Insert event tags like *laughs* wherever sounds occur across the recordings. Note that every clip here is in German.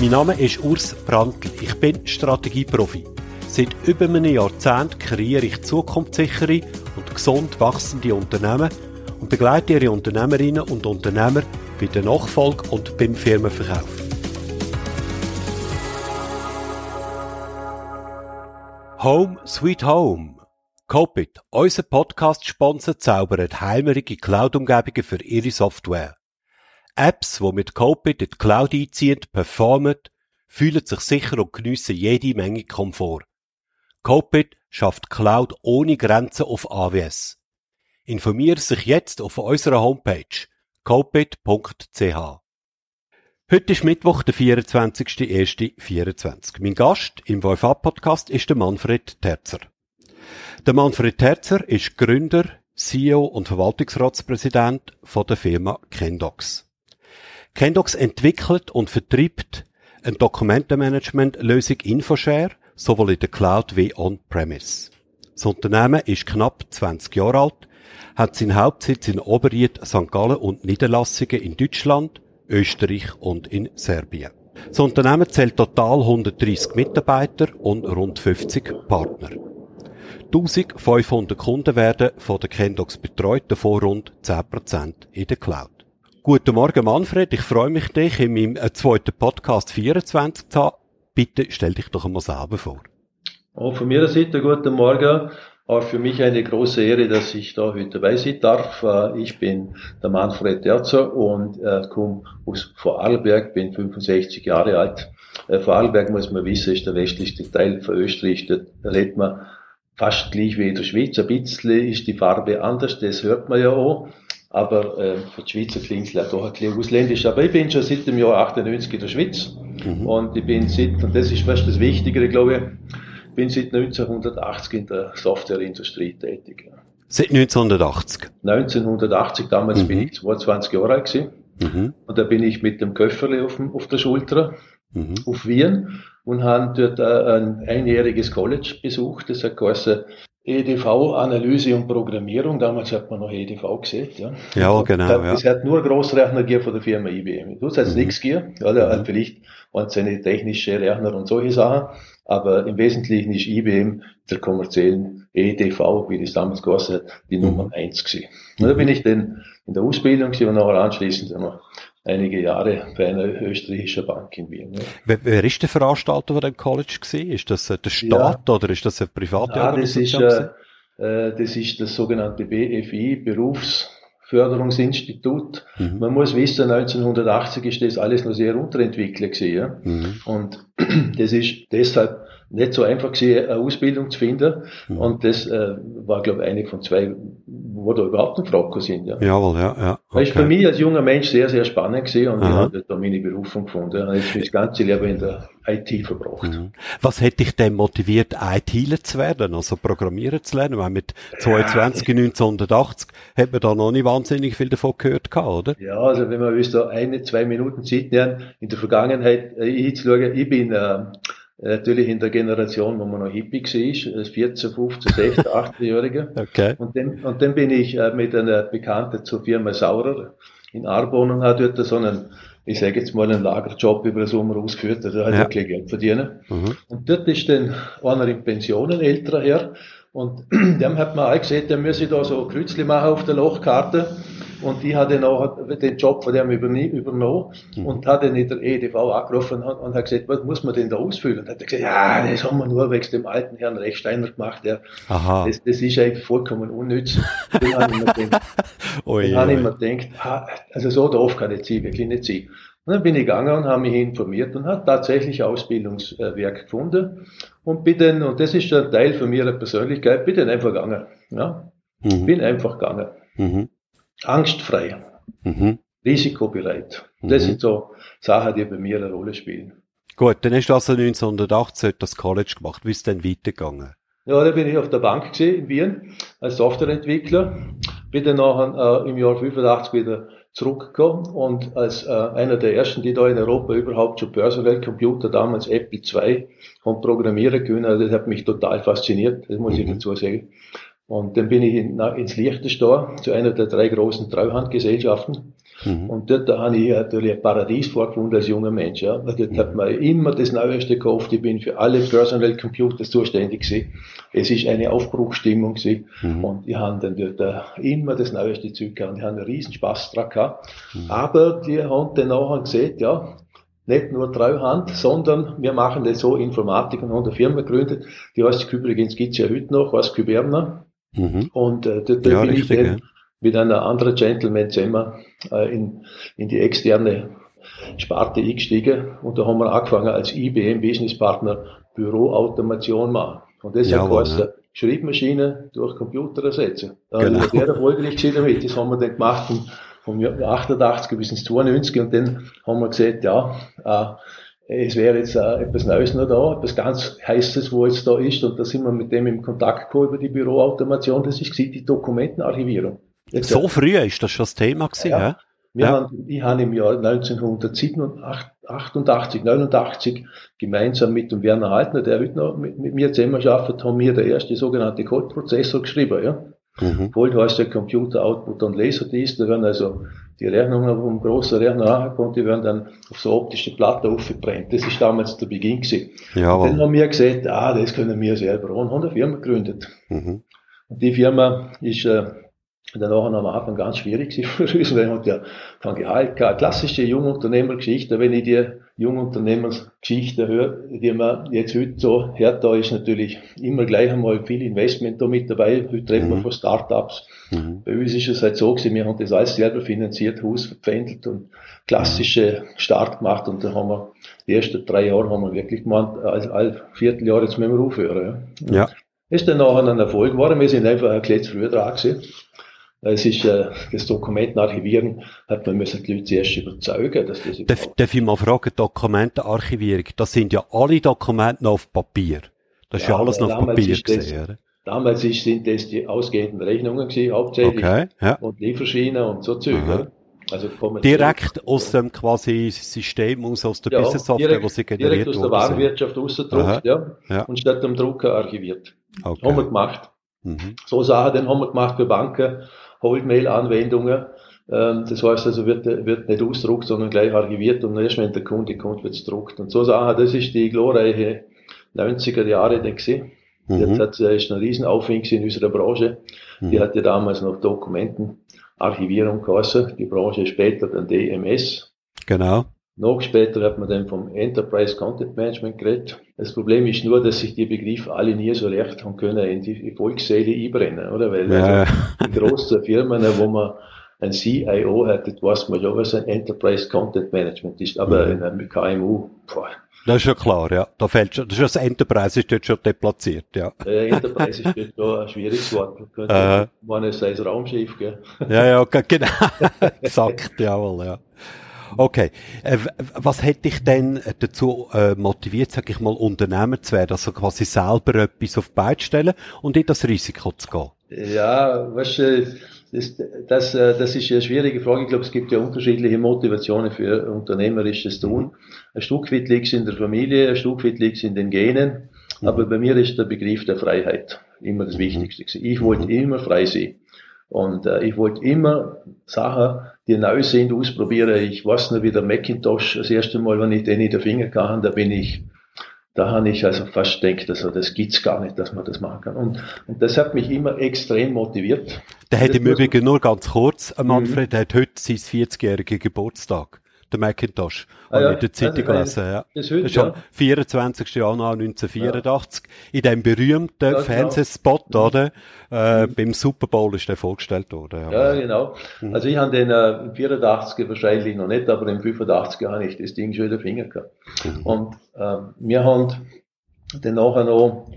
Mein Name ist Urs Brandl. Ich bin Strategieprofi. Seit über einem Jahrzehnt kreiere ich zukunftssichere und gesund wachsende Unternehmen und begleite ihre Unternehmerinnen und Unternehmer bei der Nachfolge und beim Firmenverkauf. Home Sweet Home. Copit, unser Podcast-Sponsor, zaubert heimerige Cloud-Umgebungen für ihre Software. Apps, die mit Copit in die Cloud einziehen, performen, fühlen sich sicher und geniessen jede Menge Komfort. Copit schafft Cloud ohne Grenzen auf AWS. Informiere sich jetzt auf unserer Homepage copit.ch. Heute ist Mittwoch, der 24.01.24. Mein Gast im VFA-Podcast ist der Manfred Terzer. Der Manfred Terzer ist Gründer, CEO und Verwaltungsratspräsident von der Firma Kendox. Kendox entwickelt und vertreibt eine Dokumentenmanagement-Lösung Infoshare, sowohl in der Cloud wie on-premise. Das Unternehmen ist knapp 20 Jahre alt, hat seinen Hauptsitz in Oberried, St. Gallen und Niederlassungen in Deutschland, Österreich und in Serbien. Das Unternehmen zählt total 130 Mitarbeiter und rund 50 Partner. 1500 Kunden werden von der Kendox betreut, davon rund 10% in der Cloud. Guten Morgen Manfred, ich freue mich, dich in meinem äh, zweiten Podcast 24 zu haben. Bitte stell dich doch einmal selber vor. Auch von meiner Seite guten Morgen. Auch für mich eine große Ehre, dass ich da heute dabei sein darf. Äh, ich bin der Manfred Derzer und äh, komme aus Vorarlberg, bin 65 Jahre alt. Vorarlberg, muss man wissen, ist der westlichste Teil von Österreich. Da redet man fast gleich wie in der Schweiz. Ein bisschen ist die Farbe anders, das hört man ja auch. Aber äh, für die Schweizer klingt es doch ein bisschen ausländisch. Aber ich bin schon seit dem Jahr 98 in der Schweiz. Mhm. Und ich bin seit, und das ist fast das Wichtigere, glaube ich, bin seit 1980 in der Softwareindustrie tätig. Seit 1980? 1980, damals mhm. bin ich 22 Jahre alt gewesen. Mhm. Und da bin ich mit dem Köfferle auf, auf der Schulter mhm. auf Wien und haben dort ein einjähriges College besucht. Das hat geheißen EDV-Analyse und Programmierung. Damals hat man noch EDV gesehen. Ja, ja genau. Es ja. hat nur Großrechner gegeben von der Firma IBM. Du hast mhm. nichts gegeben. Ja, mhm. vielleicht waren eine technische Rechner und solche Sachen. Aber im Wesentlichen ist IBM der kommerziellen EDV, wie das damals geheißen hat, die mhm. Nummer eins gewesen. Und da bin ich dann in der Ausbildung gewesen und nachher anschließend noch einige Jahre bei einer österreichischen Bank in Wien. Ja. Wer, wer ist der Veranstalter von dem College gewesen? Ist das äh, der Staat ja. oder ist das eine private ja, Organisation? Das ist, äh, äh, das ist das sogenannte BFI, Berufs Förderungsinstitut. Mhm. Man muss wissen, 1980 ist das alles noch sehr unterentwickelt gewesen, ja? Mhm. Und *clears throat* das ist deshalb nicht so einfach gewesen, eine Ausbildung zu finden. Mhm. Und das äh, war, glaube ich, eine von zwei, wo da überhaupt nicht Frage sind. Ja. Jawohl, ja, ja. Okay. Das ist für mich als junger Mensch sehr, sehr spannend gewesen und Aha. ich habe da meine Berufung gefunden. Und jetzt das ganze Leben in der IT verbracht. Mhm. Was hätte dich denn motiviert, ITler zu werden, also Programmieren zu lernen? Weil mit 22, ja. 1980 hat man da noch nicht wahnsinnig viel davon gehört oder? Ja, also wenn man da eine, zwei Minuten Zeit nehmen, in der Vergangenheit äh, hinzuschauen, ich bin äh, natürlich in der Generation, wo man noch hippie war, als 14, 15, 16, 18-Jähriger. Okay. Und dann, und dann bin ich äh, mit einer Bekannten zur Firma Saurer in Arbon und habe dort so einen, ich sage jetzt mal, einen Lagerjob über den Sommer ausgeführt, da hat ja. wirklich Geld verdienen. Mhm. Und dort ist dann einer in Pension, ein älterer Herr, und *clears throat* dem hat man auch gesehen, der müsse da so Kreuzli machen auf der Lochkarte. Und ich hatte noch den Job von dem übernommen mhm. und hatte in der EDV angerufen und, und hat gesagt, was muss man denn da ausfüllen? Und hat er gesagt, ja, das haben wir nur wegen dem alten Herrn Rechsteiner gemacht. Ja. Aha. Das, das ist eigentlich vollkommen unnütz. dann habe ich mir gedacht, *laughs* dann habe ich mir gedacht also so doof kann ich sein, wirklich nicht sein. Und dann bin ich gegangen und habe mich informiert und habe tatsächlich Ausbildungswerk gefunden und bin dann, und das ist ein Teil von meiner Persönlichkeit, bin dann einfach gegangen. Ja? Mhm. Bin einfach gegangen. Mhm. Angstfrei. Mhm. Risikobereit. Mhm. Das sind so Sachen, die bei mir eine Rolle spielen. Gut, dann hast du also 1980 das College gemacht. Wie ist es denn weitergegangen? Ja, da bin ich auf der Bank gesehen in Wien als Softwareentwickler. Bin dann nachher äh, im Jahr 85 wieder zurückgekommen und als äh, einer der ersten, die da in Europa überhaupt schon Börsenweltcomputer, damals Apple II, haben programmieren können. Also das hat mich total fasziniert, das muss mhm. ich dazu sagen. Und dann bin ich in, ins Liechtenstein zu einer der drei großen Treuhandgesellschaften. Mhm. Und dort da habe ich natürlich ein Paradies vorgefunden als junger Mensch. Ja. Dort mhm. hat man immer das Neueste gekauft. Ich bin für alle Personal Computers zuständig gewesen. Es ist eine Aufbruchstimmung gewesen. Mhm. Und ich habe dann dort uh, immer das Neueste Zeug gehabt. Und ich habe einen riesen Spaß dran gehabt. Mhm. Aber die haben dann nachher gesehen, ja, nicht nur Treuhand, sondern wir machen das so Informatik und haben eine Firma gegründet. Die heißt übrigens gibt's ja heute noch, heißt Kyberna. Mhm. Und äh, da, da ja, bin richtig, ich dann ja. mit einer anderen Gentleman zusammen äh, in, in die externe Sparte eingestiegen und da haben wir angefangen als IBM Business Partner Büroautomation machen. Und das ja, heißt, ne? Schreibmaschinen durch Computer ersetzen. Da genau. sehr erfolgreich damit. Das haben wir dann gemacht von, von 88 bis ins 92 und dann haben wir gesagt, ja, äh, es wäre jetzt äh, etwas Neues noch da, etwas ganz Heißes, wo jetzt da ist. Und da sind wir mit dem im Kontakt gekommen über die Büroautomation. Das ist die Dokumentenarchivierung. Jetzt, so früh ist das schon das Thema gewesen, ja? ja? Wir ja. Haben, ich habe im Jahr 1988, 89 gemeinsam mit dem Werner Haltner, der heute noch mit, mit mir zusammen arbeitet, haben wir der erste sogenannte Code-Prozessor geschrieben, ja. Mhm. Volt heißt der Computer Output und Laserdisc, da werden also die Rechnungen vom großen Rechner angekommen, die werden dann auf so optische Platte aufgebrennt. Das ist damals der Beginn gewesen. Jawohl. Dann haben wir gesagt, ah, das können wir selber und haben eine Firma gegründet. Mhm. Und die Firma ist äh, danach am Anfang ganz schwierig *laughs* für uns, weil man ja von Gehalt keine klassische Jungunternehmergeschichte, wenn ich die Jungunternehmergeschichte höre, die man jetzt heute so hört, da ist natürlich immer gleich einmal viel Investment da mit dabei. Heute reden mhm. wir von Startups. Mhm. Bei uns ist es halt so gewesen, wir haben das alles selber finanziert, Haus verpfändelt und klassische Start gemacht und da haben wir die ersten drei Jahre haben wir wirklich gemeint, all, all Vierteljahr jetzt müssen wir aufhören. Ja. ja. Ist dann nachher ein Erfolg geworden, wir sind einfach ein bisschen früher dran gewesen. Es ist äh, das Dokumentenarchivieren, hat man müssen die Leute zuerst überzeugen, dass das darf, darf ich mal fragen, Dokumentenarchivierung, das sind ja alle Dokumente auf Papier. Das ist ja, ja alles noch auf Papier gesehen, oder? Damals ist, sind das die ausgehenden Rechnungen gewesen, hauptsächlich. Okay, ja. Und Lieferschienen und so Züge. Also direkt aus dem quasi System aus, der ja, Business Software, wo sie generiert Direkt aus der Warenwirtschaft rausgedruckt, ja, ja. Und statt dem Drucker archiviert. Okay. Haben wir gemacht. Mhm. So Sachen, den haben wir gemacht für Banken, Holdmail-Anwendungen. Ähm, das heißt also, wird, wird nicht ausdruckt, sondern gleich archiviert und erst wenn der Kunde kommt, wird es druckt. Und so Sachen, das ist die glorreiche 90er Jahre dann gesehen. Mhm. Jetzt hat es ein Riesenaufwind in unserer Branche. Mhm. Die hatte damals noch Dokumentenarchivierung geheißen. Die Branche später dann DMS. Genau. Noch später hat man dann vom Enterprise Content Management geredet. Das Problem ist nur, dass sich die Begriffe alle nie so recht haben können in die Volksseele einbrennen, oder? Weil ja. also in großen Firmen, wo man ein CIO hat, weiß man ja, was ein Enterprise Content Management ist, aber mhm. in einem KMU, boah. Das ist ja klar, ja. Da fällt schon, das ist das Enterprise ist dort schon deplatziert, ja. Ja, Enterprise ist dort schon ein schwieriges Wort. Könnte, äh, man es als Raumschiff, gell? Ja, ja, genau. *laughs* Exakt, jawohl, ja. Okay. Äh, was hätte dich denn dazu äh, motiviert, sag ich mal, Unternehmer zu werden? Also quasi selber etwas auf die Beine zu stellen und in das Risiko zu gehen? Ja, weißt du, das, das, äh, das ist eine schwierige Frage. Ich glaube, es gibt ja unterschiedliche Motivationen für unternehmerisches Tun. Ein Stück weit liegt es in der Familie, ein Stück weit liegt es in den Genen. Mhm. Aber bei mir ist der Begriff der Freiheit immer das mhm. Wichtigste. Ich wollte mhm. immer frei sein. Und äh, ich wollte immer Sachen, die neu sind, ausprobieren. Ich weiß noch, wie der Macintosh das erste Mal, wenn ich den in den Finger kam, da bin ich, da habe ich also fast gedacht, also das gibt's gar nicht, dass man das machen kann. Und, und das hat mich immer extrem motiviert. Der hat im Übrigen nur ganz kurz, Manfred, mhm. der hat heute sein 40-jährigen Geburtstag der Macintosh. Ah, ja. in der Zeitung also, gelesen, ja. Das, heute, das ist ja. 24. Januar 1984. Ja. In dem berühmten ja, genau. Fernsehspot, genau. oder? Äh, mhm. Beim Super Bowl ist der vorgestellt worden. Ja, genau. Mhm. Also ich habe den äh, im 84 wahrscheinlich noch nicht, aber im 85 habe ich das Ding schon in den Finger gehabt. Mhm. Und äh, wir haben dann nachher noch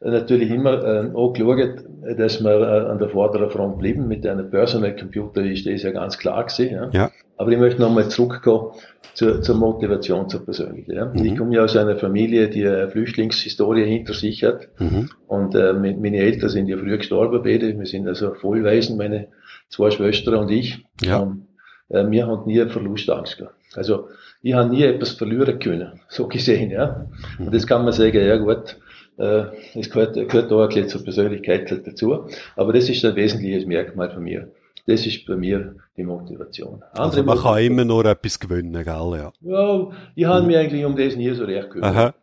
natürlich immer äh, auch geschaut, dass wir äh, an der vorderen Front bleiben. Mit einem Personal Computer ist das ja ganz klar gewesen. Ja. ja. Aber ich möchte nochmal zurückkommen zur, zur Motivation zur persönlichen. Ja. Mhm. Ich komme ja aus einer Familie, die eine Flüchtlingshistorie hinter sich hat. Mhm. Und äh, meine Eltern sind ja früh gestorben, beide. Wir sind also Vollweisen, meine zwei Schwestern und ich. Ja. Und, äh, wir haben nie Verlustangst gehabt. Also ich habe nie etwas verlieren können, *laughs* so gesehen. Ja. Und das kann man sagen, ja gut, äh, es gehört, gehört auch ein bisschen zur Persönlichkeit dazu. Aber das ist ein wesentliches Merkmal von mir. Das ist bei mir die Motivation. Andere also man Motivation, kann immer nur etwas gewinnen, gell? Ja, ja ich habe mhm. mich eigentlich um das nie so recht gekümmert. Aha.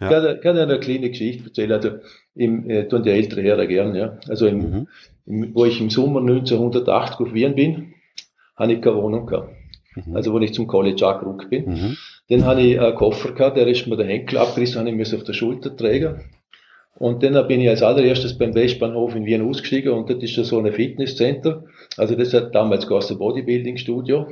Ja. Ich kann, eine kleine Geschichte erzählen. Also, im, äh, tun die ältere Herren gern, ja. Also, im, mhm. im, wo ich im Sommer 1980 auf Wien bin, habe ich keine Wohnung gehabt. Mhm. Also, wo ich zum College angerückt bin. Mhm. Dann habe ich einen Koffer gehabt, der ist mir der Henkel abgerissen, habe ich auf der Schulter tragen. Und dann bin ich als allererstes beim Westbahnhof in Wien ausgestiegen und das ist ja so ein Fitnesscenter. Also das hat damals ein Bodybuilding Studio.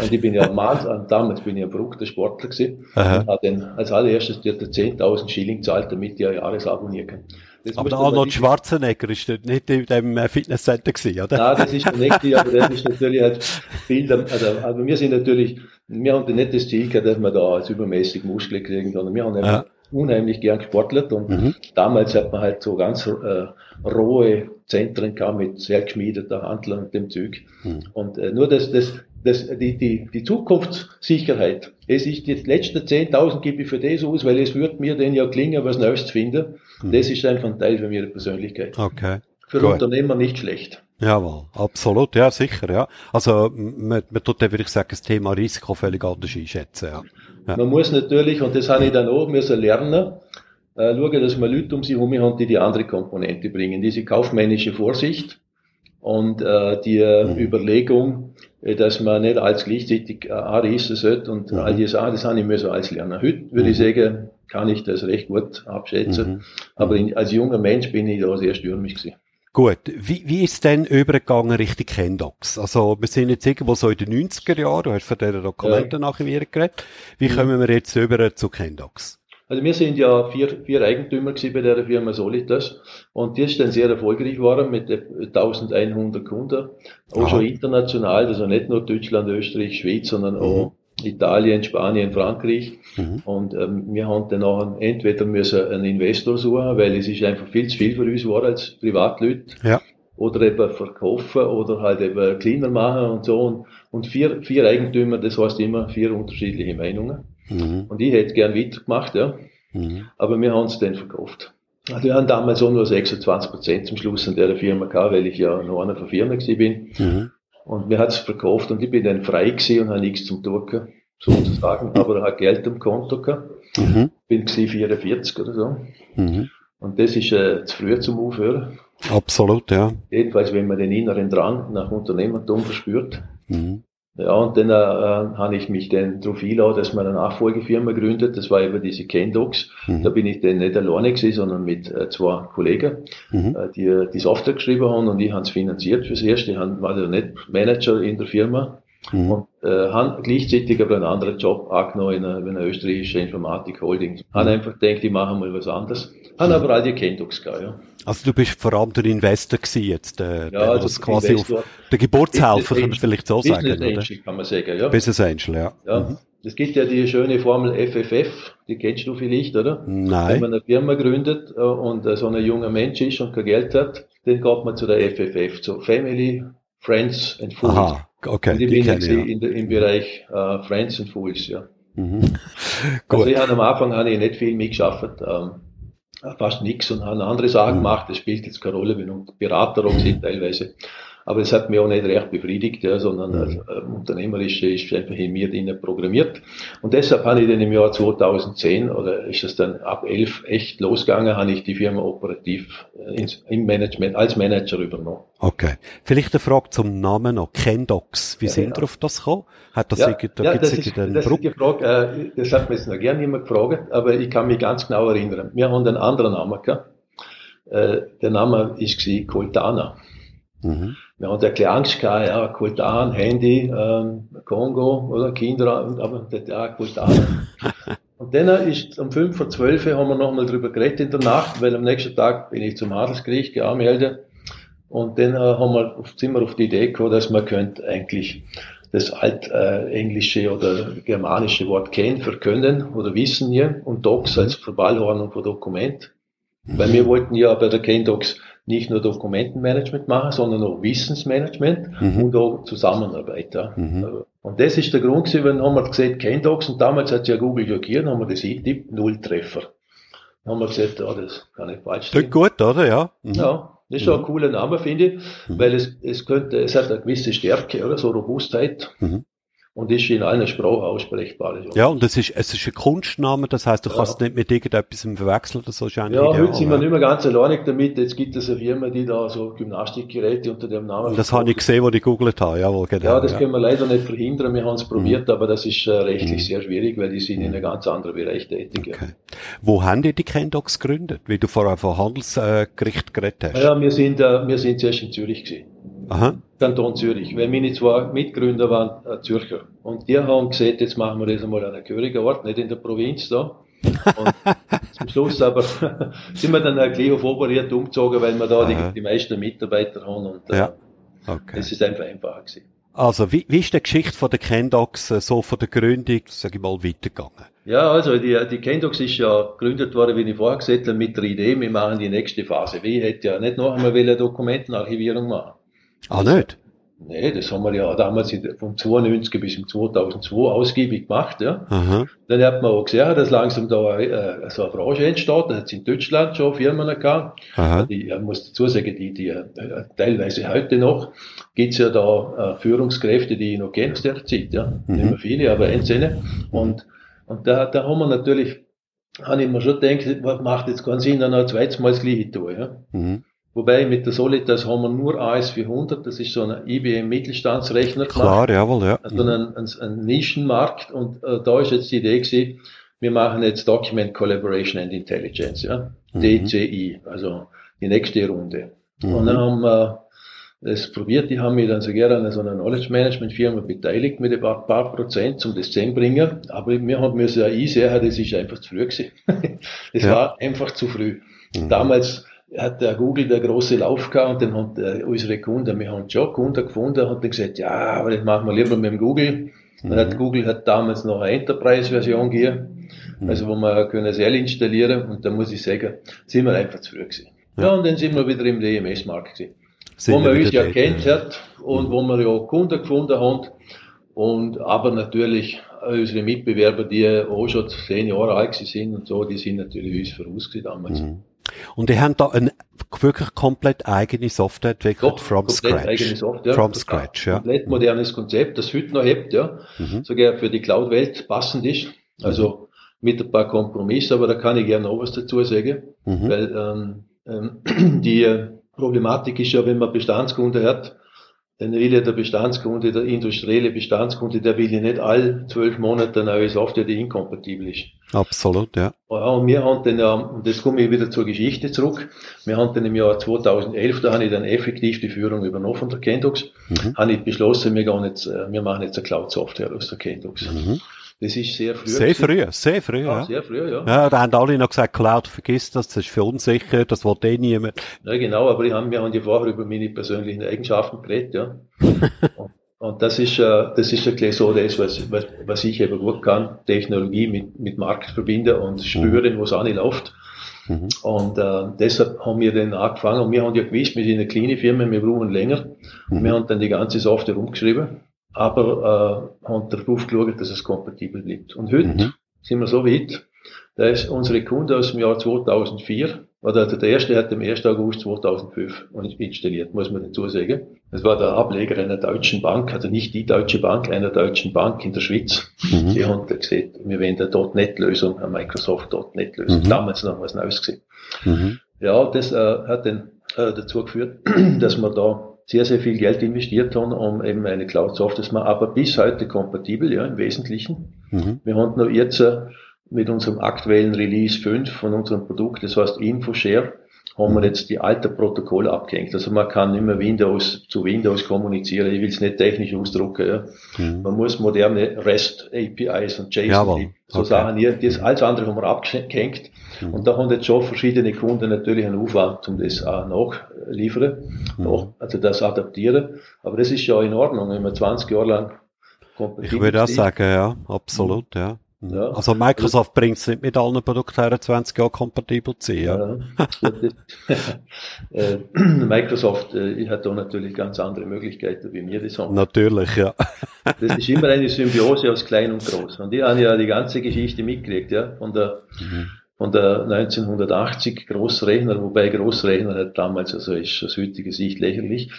Und ich bin ja mal, damals bin ich ein verrückter Sportler gewesen. Aha. Und habe dann als allererstes die 10.000 Schilling gezahlt, damit ich ein Jahresabo abonnieren kann. Das aber der Arnold Schwarzenegger ist nicht in dem äh, Fitnesscenter gewesen, oder? Nein, das ist der nächste, aber das ist natürlich halt viel, also, also wir sind natürlich, wir haben nicht das Ziel gehabt, dass wir da als übermäßig Muskeln kriegen, sondern wir haben einfach unheimlich gern gesportelt und mhm. damals hat man halt so ganz äh, rohe Zentren gehabt mit sehr geschmiedeter Handel und dem Zeug. Mhm. Und äh, nur das, das, das, die, die, die Zukunftssicherheit. Es ist die letzten 10.000 gebe ich für das aus, weil es wird mir denn ja klingen, was Neues zu finden. Mhm. Das ist einfach ein Teil von meiner Persönlichkeit. Okay. Für Gut. Unternehmer nicht schlecht. Jawohl, absolut, ja, sicher, ja. Also, man, man tut, würde ich sagen, das Thema Risiko völlig anders einschätzen, ja. Ja. Man muss natürlich, und das habe ich dann auch müssen lernen, äh, schauen, dass man Leute um sich herum haben, die die andere Komponente bringen. Diese kaufmännische Vorsicht und äh, die mhm. Überlegung, äh, dass man nicht als gleichzeitig äh, anreißen sollte und mhm. all die Sachen, das habe ich müssen alles lernen. Heute würde mhm. ich sagen, kann ich das recht gut abschätzen, mhm. aber in, als junger Mensch bin ich da sehr stürmisch gewesen. Gut, wie, wie ist denn übergegangen Richtung Kendox? Also, wir sind jetzt irgendwo so in den 90er Jahren, du hast von diesen Dokumenten ja. nachher wieder geredet. Wie mhm. kommen wir jetzt über zu Kendox? Also wir sind ja vier, vier Eigentümer bei der Firma Solitas und die ist dann sehr erfolgreich geworden mit 1100 Kunden, auch Aha. schon international, also nicht nur Deutschland, Österreich, Schweiz, sondern mhm. auch Italien, Spanien, Frankreich. Mhm. Und ähm, wir haben dann auch entweder müssen einen Investor suchen, weil es ist einfach viel zu viel für uns war als Privatleute. Ja. Oder eben verkaufen oder halt eben cleaner machen und so. Und, und vier, vier Eigentümer, das heißt immer vier unterschiedliche Meinungen. Mhm. Und ich hätte gern weitergemacht, ja. Mhm. Aber wir haben es dann verkauft. Also wir haben damals auch nur 26 Prozent zum Schluss an der Firma gehabt, weil ich ja noch einer von Firma gewesen bin. Mhm. Und mir hat es verkauft und ich bin dann frei gewesen und habe nichts zum Tun sozusagen, aber habe Geld am Konto gehabt. Mhm. Bin gewesen 44 oder so. Mhm. Und das ist äh, zu früh zum Aufhören. Absolut, ja. Jedenfalls, wenn man den inneren Drang nach Unternehmertum verspürt. Mhm. Ja, und dann äh, äh, habe ich mich dann darauf eingeladen, dass man eine Nachfolgefirma gründet. Das war eben diese Kendox. Mhm. Da bin ich dann nicht alleine gewesen, sondern mit äh, zwei Kollegen, mhm. äh, die die Software geschrieben haben und ich habe es finanziert fürs Erste. Ich war ja nicht Manager in der Firma. Mhm. Und äh, haben gleichzeitig aber einen anderen Job angenommen in einer, in einer österreichischen Informatik-Holding. Mhm. Haben einfach gedacht, ich mache mal was anderes. Haben mhm. aber all die Kendox gehabt, ja. Also du bist vor allem der Investor gewesen jetzt, äh, ja, der, quasi Investor. auf der Geburtshelfer, kann man vielleicht so Business sagen, Business Angel, kann man sagen, ja. Business Angel, ja. ja. Mhm. Es gibt ja die schöne Formel FFF, die kennst du vielleicht, oder? Nein. Wenn man eine Firma gründet äh, und äh, so ein junger Mensch ist und kein Geld hat, dann geht man zu der FFF, zu Family, Friends and Fools. Aha, okay. Und ich bin jetzt ja. in der, im Bereich uh, Friends and Fools, ja. Mhm. *laughs* also ich habe am Anfang habe ich nicht viel mitgeschafft. Ähm, fast nichts und haben andere Sachen mhm. gemacht. Das spielt jetzt keine Rolle, wenn Berater auch *clears throat* sind teilweise. Aber es hat mich auch nicht recht befriedigt, ja, sondern mhm. als, äh, Unternehmerische ist einfach in mir drinnen programmiert. Und deshalb habe ich dann im Jahr 2010, oder ist es dann ab 11 echt losgegangen, habe ich die Firma operativ äh, ins, im Management, als Manager übernommen. Okay. Vielleicht eine Frage zum Namen noch. Kendox. Wie ja, sind ja. auf das gekommen? Hat das ja, da ja, das, ist, das ist die Frage, äh, das hat mir jetzt noch gerne jemand gefragt, aber ich kann mich ganz genau erinnern. Wir haben einen anderen Namen gehabt. Äh, der Name ist Coltana. Mhm. Wir haben ja ein Angst gehabt, ja, Kultan, Handy, ähm, Kongo, oder Kinder, aber ja, Kultan. *laughs* Und dann ist um 5 vor 12 haben wir nochmal drüber geredet in der Nacht, weil am nächsten Tag bin ich zum Handelsgericht gemeldet. Und dann äh, haben wir, sind wir auf die Idee gekommen, dass man könnte eigentlich das altenglische äh, oder germanische Wort kennen für können oder wissen hier und Docs als Verballhornung von Dokument. Weil wir wollten ja bei der Kendocs nicht nur Dokumentenmanagement machen, sondern auch Wissensmanagement mhm. und auch Zusammenarbeit. Ja. Mhm. Und das ist der Grund gewesen, wenn haben wir gesagt, Kendocs und damals hat ja Google blockiert, haben wir das eingetippt, null Treffer. Dann haben wir gesagt, ja, das kann nicht falsch sein. Gut, oder? Ja. Mhm. Ja. Das ist schon ein cooler Name, finde ich, mhm. weil es, es könnte, es hat eine gewisse Stärke, oder? So Robustheit. Mhm und ist in einer Sprache aussprechbar. Ja, und es ist, es ist ein Kunstname, das heißt, du ja. kannst nicht mit irgendetwas verwechseln, das ist Ja, ideal, heute sind wir nicht mehr ganz alleinig damit, jetzt gibt es eine Firma, die da so Gymnastikgeräte unter dem Namen... Das habe ich gesehen, wo ich gegoogelt habe, jawohl, genau. Ja, das ja. können wir leider nicht verhindern, wir haben es probiert, mhm. aber das ist äh, rechtlich mhm. sehr schwierig, weil die sind mhm. in einem ganz anderen Bereich tätig. Okay. Wo haben die die Kendox gegründet, wie du vorher von Handelsgericht geredet hast? Ja, wir sind, äh, wir sind zuerst in Zürich gewesen. Aha. Kanton Zürich, weil meine zwei Mitgründer waren äh, Zürcher. Und die haben gesagt, jetzt machen wir das einmal an einem gehörigen Ort, nicht in der Provinz da. Und *laughs* zum Schluss aber *laughs* sind wir dann gleich auf Oberried umgezogen, weil wir da die, die, meisten Mitarbeiter haben und äh, ja. okay. das ist einfach einfacher gewesen. Also, wie, wie ist die Geschichte von der Kendox äh, so von der Gründung, sage ich mal, weitergegangen? Ja, also die, die Kendox ist ja gegründet worden, wie ich vorher gesagt habe, mit der Idee, wir machen die nächste Phase. Wie hätte ja nicht noch einmal eine Dokumentenarchivierung machen. Ah, nicht? Nee, das haben wir ja damals vom 92 bis im 2002 ausgiebig gemacht, ja. Aha. Dann hat man auch gesehen, dass langsam da äh, so eine Branche entsteht. Da hat es in Deutschland schon Firmen gehabt. Aha. Die, ich muss dazu sagen, die, die äh, teilweise heute noch gibt's ja da äh, Führungskräfte, die ich noch kenne aus der Zeit, ja. Mhm. Nicht mehr viele, aber einzelne. Und, und da, da haben wir natürlich, habe ich mir schon gedacht, macht jetzt keinen Sinn, dann ein zweites Mal das Gleiche tun, ja. Mhm. Wobei mit der Solitas haben wir nur AS400, das ist so ein IBM Mittelstandsrechner. Klar, jawohl, ja. Also ein, ein, ein Nischenmarkt und äh, da ist jetzt die Idee gewesen, wir machen jetzt Document Collaboration and Intelligence, ja. Mhm. DCI, also die nächste Runde. Mhm. Und dann haben wir das probiert, die haben mich dann so gerne an so einer Knowledge Management Firma beteiligt mit ein paar, paar Prozent, um das bringen. Aber wir haben müssen ja einsehen, das ist einfach zu früh gewesen. *laughs* das ja. war einfach zu früh. Mhm. Damals, hat der Google der große Lauf gehabt und dann hat äh, unsere Kunden, wir haben schon Kunden gefunden, hat dann gesagt, ja, aber das machen wir lieber mit dem Google. Dann hat mhm. Google hat damals noch eine Enterprise-Version gegeben, mhm. also wo man können SL installieren und da muss ich sagen, sind wir einfach zu früh gewesen. Ja. ja, und dann sind wir wieder im DMS-Markt gewesen. Sind wo man uns ja kennt hat und mhm. wo wir ja Kunden gefunden haben und aber natürlich unsere Mitbewerber, die auch schon zehn Jahre alt sind und so, die sind natürlich uns voraus damals. Mhm. Und die haben da eine wirklich komplett eigene Software entwickelt, Doch, from scratch. Eigene Software, from scratch, ja. Komplett modernes Konzept, das heute noch hebt, ja. Mhm. Sogar für die Cloud-Welt passend ist. Also mit ein paar Kompromissen, aber da kann ich gerne noch was dazu sagen. Mhm. Weil ähm, ähm, *clears throat* die Problematik ist ja, wenn man Bestandskunde hat, dann will ja der Bestandskunde, der industrielle Bestandskunde, der will ja nicht all zwölf Monate eine neue Software, die inkompatibel ist. Absolut, ja. Ja, und wir haben dann, und das komme ich wieder zur Geschichte zurück, wir haben dann im Jahr 2011, da habe ich dann effektiv die Führung übernommen von der Kendox, mhm. habe ich beschlossen, wir, gehen jetzt, äh, wir machen jetzt eine Cloud-Software aus der Kendox. Mhm. Das ist sehr früh. Sehr früh, sehr früh, ja. ja. Sehr früh, ja. Ja, da haben alle noch gesagt, Cloud, vergiss das, das ist für unsicher, das will eh niemand. Ja, genau, aber ich haben, wir haben ja vorher über meine persönlichen Eigenschaften geredet, ja. *laughs* und, und, das ist, äh, das ist ein so das, was, was, was ich eben gut kann, Technologie mit, mit Markt verbinden und spüren, mhm. wo es anläuft. Mhm. Und äh, deshalb haben wir dann angefangen und wir haben ja gewusst, wir sind eine kleine Firma, wir brauchen länger. Mhm. Und wir haben dann die ganze Software umgeschrieben aber äh, haben darauf geschaut, dass es kompatibel bleibt. Und heute mhm. sind wir so weit, da ist unsere Kunde aus dem Jahr 2004, oder der erste hat am 1. August 2005 installiert, muss man dazu sagen. Das war der Ableger einer deutschen Bank, also nicht die deutsche Bank, einer deutschen Bank in der Schweiz. Mhm. Die haben gesagt, wir wollen eine .NET-Lösung, eine Microsoft.NET-Lösung. Mhm. Damals noch was Neues gesehen. Mhm. Ja, das äh, hat dann äh, dazu geführt, *clears throat* dass wir da sehr, sehr viel Geld investiert haben, um eben eine Cloud-Software zu machen, aber bis heute kompatibel, ja, im Wesentlichen. Mhm. Wir haben noch jetzt äh, mit unserem aktuellen Release 5 von unserem Produkt, das heißt InfoShare, haben wir jetzt die alten Protokolle abgehängt. Also man kann nicht mehr Windows zu Windows kommunizieren. Ich will es nicht technisch ausdrucken. Ja. Mhm. Man muss moderne REST APIs und JSON, Jawohl. so okay. Sachen hier, das alles andere haben wir abgehängt. Mhm. Und da haben jetzt schon verschiedene Kunden natürlich einen Aufwand, um das auch nachliefern, mhm. also das adaptieren. Aber das ist ja in Ordnung, wenn man 20 Jahre lang ich würde auch sagen, ja, absolut, ja. Ja. Also Microsoft bringt es nicht mit allen Produkten 20 Jahre kompatibel zu sein. Ja. *laughs* äh, *clears throat* Microsoft äh, hat da natürlich ganz andere Möglichkeiten, wie wir das haben. Natürlich, ja. *laughs* das ist immer eine Symbiose aus klein und groß. Und die haben ja die ganze Geschichte mitgekriegt, ja, von der, mhm. Von der 1980 Großrechner, wobei Großrechner hat damals, also ist aus heutiger Sicht lächerlich,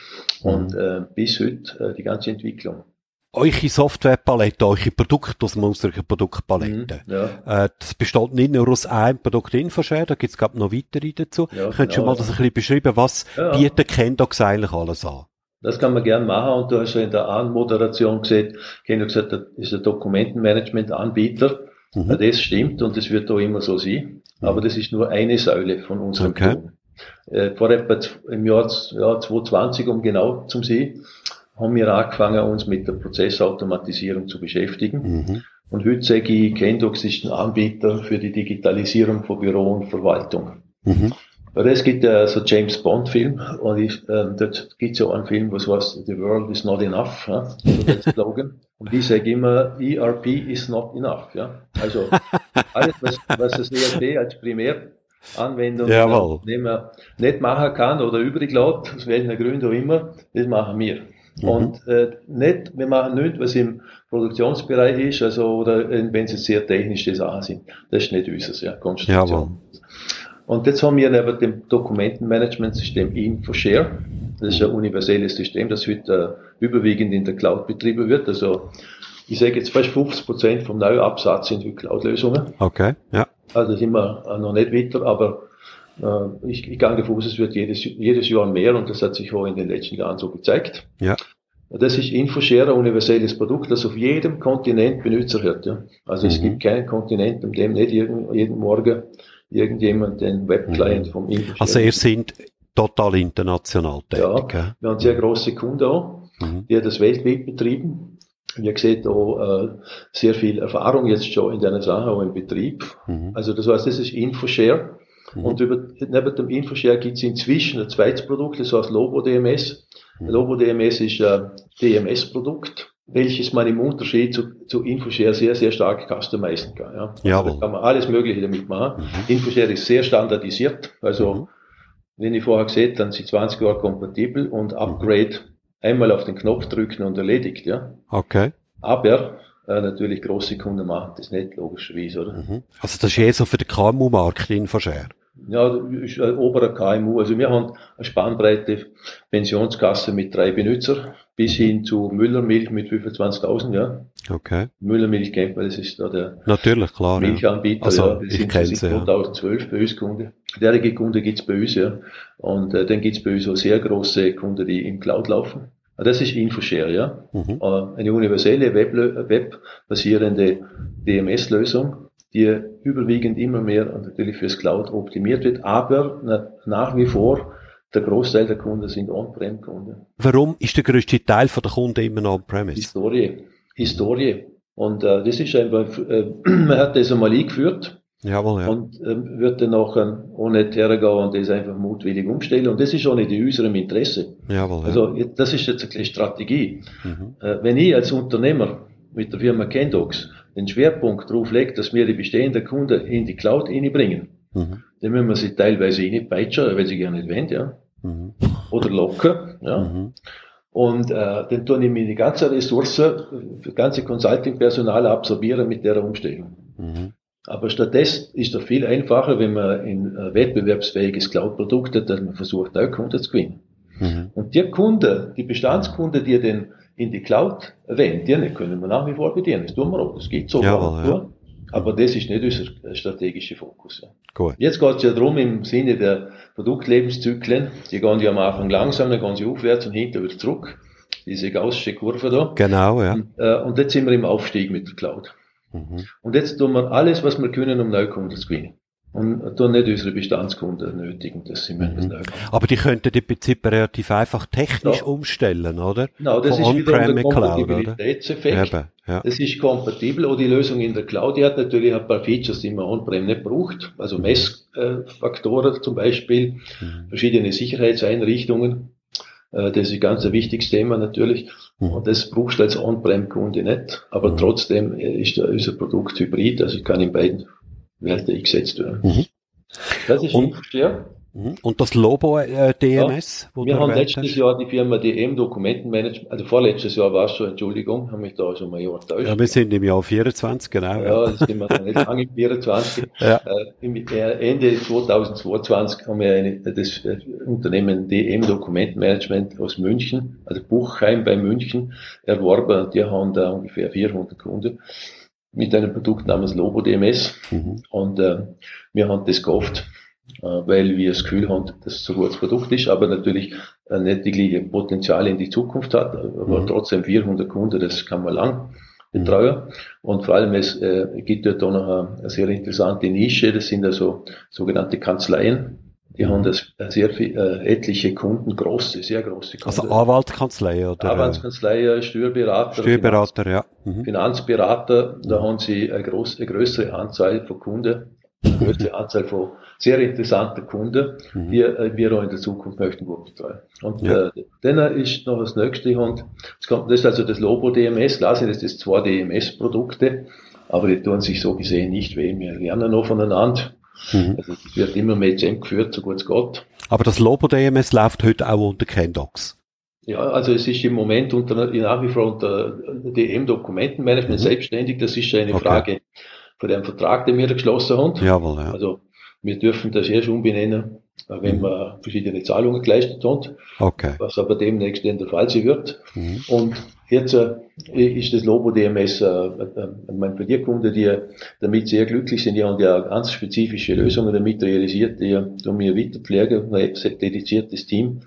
mhm. und äh, bis heute äh, die ganze Entwicklung eure Softwarepalette, eure Produkte aus unserer Produktpalette. Mhm, ja. äh, das besteht nicht nur aus einem Produkt Infoshare, da gibt's glaube noch weitere dazu. Ja, Könntest du mal das ein bisschen beschreiben, was ja. bietet Kendox eigentlich alles an? Das kann man gern machen und du hast ja in der Anmoderation gesehen, Kendox ist ein Dokumentenmanagement-Anbieter. Mhm. Das stimmt und das wird auch immer so sein. Mhm. Aber das ist nur eine Säule von unserem okay. Äh, vor etwa im Jahr ja, 2020, um genau zu sehen, haben wir angefangen, uns mit der Prozessautomatisierung zu beschäftigen. Mhm. Und heute sage ich, Kendox ist ein Anbieter für die Digitalisierung von Büro und Verwaltung. Mhm. Weil es gibt ja so James Bond Film und ich, ähm, dort gibt es ja einen Film, was heißt The World is not enough, ja, also *laughs* Slogan. Und ich sage immer, ERP is not enough, ja. Also *laughs* alles, was, was das ERP als Primäranwendung nicht machen kann oder übrig lässt, aus welchen Gründen auch immer, das machen wir. Mhm. Und äh, nicht, wir machen nichts, was im Produktionsbereich ist, also oder wenn es sehr technische Sachen sind. Das ist nicht unseres, ja, Konstruktion. Ja, und jetzt haben wir neben dem Dokumentenmanagementsystem InfoShare. Das ist ein universelles System, das heute äh, überwiegend in der Cloud betrieben wird. Also ich sage jetzt fast 50 Prozent vom Neuabsatz sind für Cloud-Lösungen. Okay, ja. Also sind wir noch nicht weiter, aber äh, ich, ich gehe davon aus, es wird jedes, jedes Jahr mehr und das hat sich auch in den letzten Jahren so gezeigt. Ja. Das ist InfoShare, ein universelles Produkt, das auf jedem Kontinent Benutzer hat. Ja. Also mhm. es gibt keinen Kontinent, um dem nicht jeden, jeden Morgen irgendjemand den Webclient mhm. vom InfoShare. Also ihr seid total international tätig. Ja, wir haben sehr große Kunden auch, mhm. die das weltweit betrieben. Wir sehen auch äh, sehr viel Erfahrung jetzt schon in der Sache, auch im Betrieb. Mhm. Also das heißt, das ist InfoShare. Mhm. Und über, neben dem Infoshare gibt es inzwischen ein zweites Produkt, das heißt Lobo DMS. Mhm. Lobo DMS ist ein DMS-Produkt, welches man im Unterschied zu, zu Infoshare sehr, sehr stark customizen kann. Ja. Also da kann man alles Mögliche damit machen. Mhm. Infoshare ist sehr standardisiert. Also, mhm. Wenn ich vorher gesehen dann sind 20 Jahre kompatibel und Upgrade einmal auf den Knopf drücken und erledigt. Ja. Okay. Aber äh, natürlich große Kunden machen das nicht, logischerweise, oder? Mhm. Also das ist eher so für den KMU-Markt Infoshare. Ja, ist ein oberer KMU. Also wir haben eine Spannbreite Pensionskasse mit drei Benutzer bis hin zu Müllermilch mit 25.000, ja. Okay. Müllermilch kennt man, das ist da der Natürlich, klar, Milchanbieter, ja. Also, ja. Wir sind seit 2012 bei uns Kunde. Derige Kunde gibt's bei uns, ja. Und äh, dann gibt's bei uns auch sehr große Kunden, die im Cloud laufen. Das ist InfoShare, ja. Mhm. Äh, eine universelle Web-basierende DMS-Lösung, die überwiegend immer mehr natürlich fürs Cloud optimiert wird, aber nach wie vor der Großteil der Kunden sind On-Prem-Kunden. Warum ist der größte Teil der Kunden immer noch On-Premise? Historie. Historie. Und äh, das ist einfach, äh, *clears throat* man hat das einmal eingeführt Jawohl, ja. Und ähm, wird dann auch nicht hergehen und das einfach mutwillig umstellen. Und das ist auch nicht in unserem Interesse. Jawohl, also das ist jetzt eine Strategie. Mhm. Äh, wenn ich als Unternehmer mit der Firma Kendox den Schwerpunkt darauf lege, dass wir die bestehenden Kunden in die Cloud reinbringen, mhm. dann müssen wir sie teilweise reinpeitschen, weil sie gerne nicht wollen, ja. Mhm. Oder locker, ja. Mhm. Und äh, dann tue ich mir die ganze Ressource, das ganze Consulting-Personal absorbieren mit der Umstellung. Mhm. Aber stattdessen ist es viel einfacher, wenn man ein äh, wettbewerbsfähiges Cloud-Produkt hat, dass man versucht, neue Kunden zu gewinnen. Mhm. Und die Kunden, die Bestandskunden, die den in die Cloud wenden, die können wir nach wie vor bedienen. Das tun wir auch. Das geht so. Jawohl, ja. Aber das ist nicht unser strategischer Fokus. Ja. Gut. Jetzt geht es ja darum, im Sinne der Produktlebenszyklen, die gehen ja am Anfang langsam, dann gehen sie aufwärts und hinter wieder zurück. Diese gaussische Kurve da. Genau, ja. Und, äh, und jetzt sind wir im Aufstieg mit der Cloud. Mhm. Und jetzt tun wir alles, was wir können, um Neukunden zu gewinnen. Und tun nicht unsere Bestandskunden nötigen, dass sie mhm. müssen. Aber die könnten im Prinzip relativ einfach technisch ja. umstellen, oder? Genau, das Von ist wieder ein Kompatibilitätseffekt. Ja. Das ist kompatibel. Und die Lösung in der Cloud, die hat natürlich ein paar Features, die man on-prem nicht braucht. Also mhm. Messfaktoren zum Beispiel, mhm. verschiedene Sicherheitseinrichtungen. Äh, das ist ein ganz wichtiges Thema natürlich. Mhm. Und das brauchst du als On-Prem-Kunde nicht. Aber mhm. trotzdem ist unser Produkt hybrid. Also ich kann in beiden Welten eingesetzt werden. Mhm. Das ist und, ja. Mhm. Und das Lobo äh, DMS? Ja, wir haben letztes hast? Jahr die Firma DM Dokumentenmanagement, also vorletztes Jahr war es schon, Entschuldigung, haben mich da schon mal Jahr enttäuscht. Ja, wir sind im Jahr 24, genau. Ja, das sind wir dann nicht lange im 24. *laughs* Ja. Äh, im, äh, Ende 2022 haben wir eine, das äh, Unternehmen DM Dokumentenmanagement aus München, also Buchheim bei München, erworben. Die haben da ungefähr 400 Kunden mit einem Produkt namens Lobo DMS. Mhm. Und äh, wir haben das gekauft äh, weil wir das Gefühl haben, dass es ein gutes Produkt ist, aber natürlich äh, nicht die gleiche Potenzial in die Zukunft hat, aber mhm. trotzdem 400 Kunden, das kann man lang betreuen. Mhm. Und vor allem, es äh, gibt dort auch noch eine, eine, sehr interessante Nische, das sind also sogenannte Kanzleien. Die haben das äh, sehr viel, äh, etliche Kunden, große, sehr große Kunden. Also Anwaltskanzlei oder? Anwaltskanzlei, Steuerberater. Steuerberater, Finanz, ja. Mhm. Finanzberater, da haben sie eine, groß, eine größere Anzahl von Kunden, eine größere *laughs* Anzahl von sehr interessanter Kunde, mhm. die äh, wir auch in der Zukunft möchten gut betreuen. Und ja. äh, dann ist noch das nächste und das, kommt, das ist also das Lobo DMS, klar sind das zwei DMS-Produkte, aber die tun sich so gesehen nicht weh. Wir lernen noch voneinander. Mhm. Also es wird immer mehr zusammengeführt, so gut es geht. Aber das Lobo DMS läuft heute auch unter Kendox. Ja, also es ist im Moment unter, nach wie vor unter DM Dokumentenmanagement mhm. selbstständig. Das ist eine okay. Frage von dem Vertrag, den wir geschlossen haben. Jawohl, ja. Also wir dürfen das erst umbenennen, wenn mhm. wir verschiedene Zahlungen geleistet haben. Okay. Was aber demnächst in der Fall sein wird. Mhm. Und jetzt äh, ist das Lobo DMS, äh, äh, mein für die damit sehr glücklich sind, die haben ja ganz spezifische Lösungen damit realisiert, die tun mir weiterpflegen, ein dediziertes Team.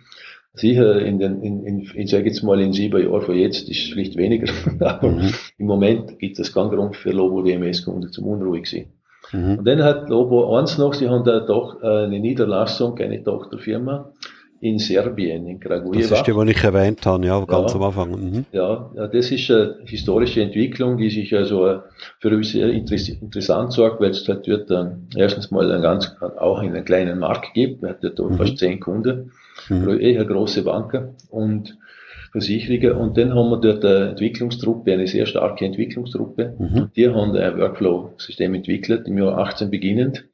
Sicher in den, in, in, ich sage jetzt mal in sieben Jahren von jetzt ist es vielleicht weniger, *laughs* aber mhm. im Moment gibt es keinen Grund für Lobo DMS Kunden zum unruhig sein. Mhm. Und dann hat Lobo eins noch, sie haben da doch äh, eine Niederlassung, eine Tochterfirma in Serbien, in Kragujevac. Das ist die, die ich erwähnt habe, ja, ganz ja, am Anfang. Mhm. Ja, das ist eine historische Entwicklung, die sich also äh, für uns sehr interessant sorgt, weil es halt dort dann erstens mal ein ganz, auch in einen kleinen Markt gibt, wir hatten dort mhm. fast zehn Kunden, mhm. eher große Banken und Versicherungen. Und dann haben wir dort eine Entwicklungstruppe, eine sehr starke Entwicklungstruppe. Mhm. Die haben ein Workflow-System entwickelt, im Jahr 18 beginnend.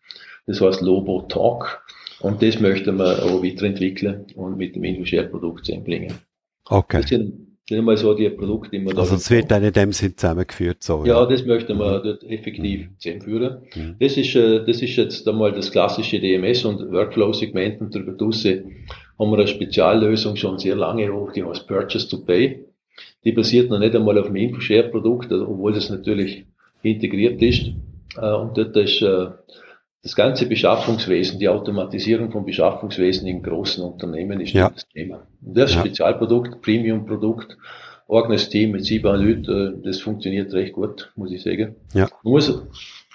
Das heißt Lobo Talk. Und das möchten wir auch weiterentwickeln und mit dem InfoShare-Produkt zusammenbringen. Okay. Das sind nicht mal so die Produkte, die man Also es wird dann in dem Sinn zusammengeführt, so. Ja, ja. das möchten wir mhm. dort effektiv mhm. zusammenführen. Mhm. Das ist, äh, das ist jetzt einmal das klassische DMS und Workflow-Segment und darüber haben wir eine Speziallösung schon sehr lange hoch, die heißt Purchase to Pay. Die basiert noch nicht einmal auf dem InfoShare-Produkt, also obwohl das natürlich integriert ist. Äh, und dort ist äh, das ganze Beschaffungswesen, die Automatisierung von Beschaffungswesen in großen Unternehmen ist ja. das Thema. Und das ja. Spezialprodukt, Premium-Produkt, eigenes Team mit sieben Leuten, äh, das funktioniert recht gut, muss ich sagen. Ja. Man muss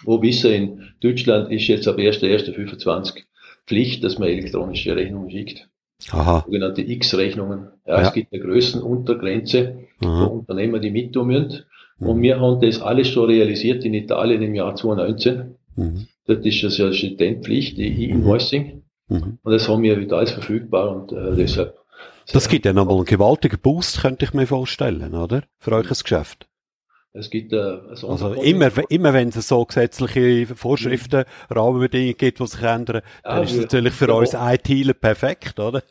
wo wissen, in Deutschland ist jetzt ab 1.1.25 Pflicht, dass man elektronische Rechnungen schickt. Aha. sogenannte X-Rechnungen. Ja, ja, Es gibt eine Größenuntergrenze Aha. für Unternehmer, die mittun müssen. Mhm. Und wir haben das alles schon realisiert in Italien im Jahr 2019. Mhm. Dort ist das ja Studentpflicht, die E-Invoicing. Mhm. Und das haben wir wieder alles verfügbar und äh, deshalb. Das gibt ja nochmal einen gewaltigen Boost, könnte ich mir vorstellen, oder? Für euch das Geschäft. Es gibt äh, so also immer, immer wenn es so gesetzliche Vorschriften, mhm. Rahmenbedingungen gibt, die sich ändern, ja, dann ist es natürlich für uns ITler perfekt, oder?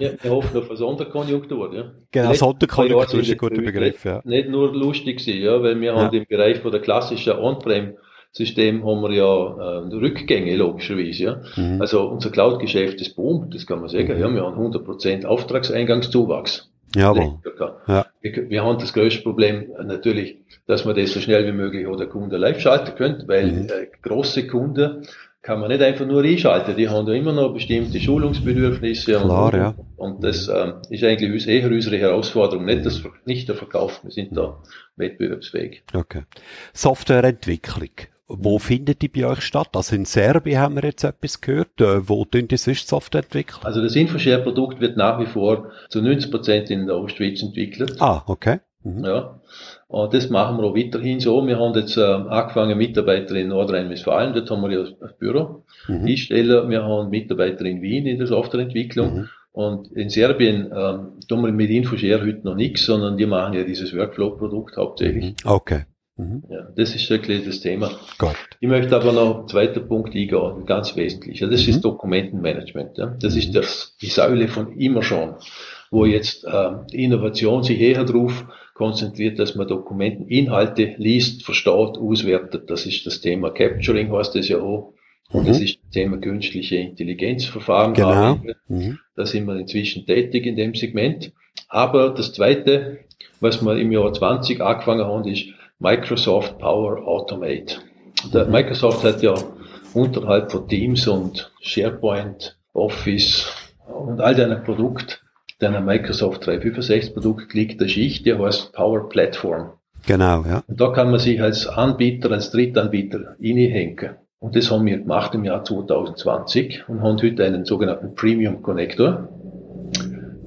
ja, wir hoffen auf eine Sonderkonjunktur, ja. Genau, Sonderkonjunktur ist ein guter Begriff, ja. Nicht nur lustig sein, ja, weil wir ja. haben im Bereich von der klassischen On-Prem System haben wir ja äh, Rückgänge logischerweise. Ja? Mhm. Also unser Cloud-Geschäft ist boom, das kann man sagen. Mhm. Ja, wir haben 100% Auftragseingangszuwachs. Jawohl. Ja. Wir, wir, haben das größte Problem natürlich, dass man das so schnell wie möglich oder Kunden live schalten können, weil mhm. äh, große Kunden kann man nicht einfach nur einschalten. Die haben ja immer noch bestimmte Schulungsbedürfnisse. Klar, und, ja. und das ähm, ist eigentlich eher unsere Herausforderung, nicht, das, nicht der Verkauf. Wir sind da wettbewerbsfähig. Okay. Softwareentwicklung Wo findet die bei euch statt? Also in Serbien haben wir jetzt etwas gehört. Äh, wo tun die sonst Software entwickeln? Also das Infoshare-Produkt wird nach wie vor zu 90 Prozent in der Ostschweiz entwickelt. Ah, okay. Mhm. Ja. Und das machen wir auch weiterhin so. Wir haben jetzt äh, angefangen Mitarbeiter in Nordrhein-Westfalen, dort haben wir ja das Büro. Mhm. Einsteller, wir haben Mitarbeiter in Wien in der Softwareentwicklung. Mhm. Und in Serbien ähm, tun wir mit Infoshare heute noch nichts, sondern die machen ja dieses Workflow-Produkt hauptsächlich. Mhm. Okay. Mhm. Ja, das ist wirklich das Thema. Gott. Ich möchte aber noch einen zweiten Punkt eingehen, ganz wesentlich. Ja, das mhm. ist Dokumentenmanagement. Ja. Das mhm. ist das, die Säule von immer schon, wo jetzt äh, Innovation sich eher drauf konzentriert, dass man Dokumenteninhalte liest, versteht, auswertet. Das ist das Thema Capturing, heißt das ja auch. Und mhm. das ist das Thema künstliche Intelligenzverfahren. Genau. Mhm. Da sind wir inzwischen tätig in dem Segment. Aber das Zweite, was wir im Jahr 20 angefangen haben, ist Microsoft Power Automate. Der mhm. Microsoft hat ja unterhalb von Teams und SharePoint, Office und all deinen Produkten, deiner Microsoft 365 Produkt liegt eine Schicht, die heißt Power Platform. Genau, ja. Und da kann man sich als Anbieter, als Drittanbieter reinhängen. Und das haben wir gemacht im Jahr 2020 und haben heute einen sogenannten Premium Connector.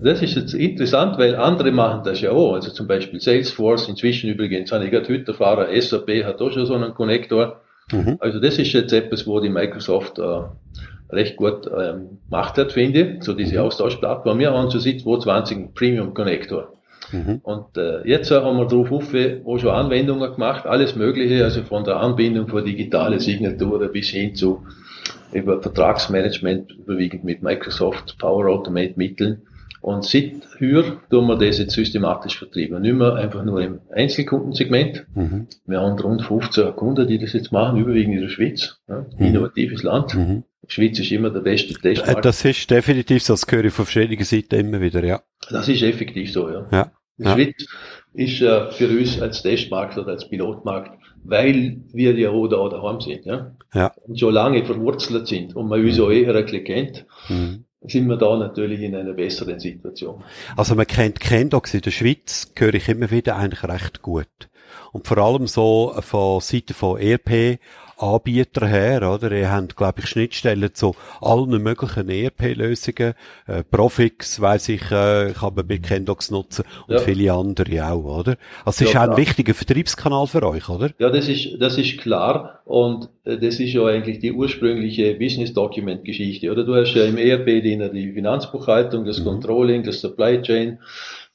Das ist jetzt interessant, weil andere machen das ja auch. Also zum Beispiel Salesforce, inzwischen übrigens, ich heute erfahren, SAP hat auch schon so einen Connector. Mhm. Also das ist jetzt etwas, wo die Microsoft äh, recht gut ähm, gemacht hat, finde so diese mhm. Austauschplattform. Wir haben seit 2020 Premium Connector. Mhm. Und äh, jetzt haben wir darauf auch schon Anwendungen gemacht, alles Mögliche, also von der Anbindung von digitale Signaturen bis hin zu über Vertragsmanagement, überwiegend mit Microsoft Power Automate Mitteln. Und seit heuer tun wir das jetzt systematisch vertrieben. Nicht mehr einfach nur im Einzelkundensegment. Mhm. Wir haben rund 15 Kunden, die das jetzt machen, überwiegend in der Schweiz. Ja, mhm. Innovatives Land. Mhm. Die Schweiz ist immer der beste Testmarkt. Das ist definitiv so, das höre ich von verschiedenen Seiten immer wieder, ja. Das ist effektiv so, ja. ja. Die. Schweiz ist äh, für uns als Testmarkt oder als Pilotmarkt, weil wir ja auch da daheim sind, ja. ja. Und schon lange verwurzelt sind und man uns auch eher ein bisschen kennt, mhm. Sind wir da natürlich in einer besseren Situation. Also man kennt Kendox in der Schweiz, höre ich immer wieder eigentlich recht gut. Und vor allem so von Seite von ERP Anbieter her, oder? Ihr habt, glaube ich, Schnittstellen zu allen möglichen ERP-Lösungen. Äh, Profix, weiss ich, äh, kann man mit Kendox nutzen und ja. viele andere auch, oder? Also, es ist ja, auch ein wichtiger Vertriebskanal für euch, oder? Ja, das ist, das ist klar. Und äh, das ist ja eigentlich die ursprüngliche Business Document Geschichte, oder? Du hast ja im ERP die Finanzbuchhaltung, das mhm. Controlling, das Supply Chain,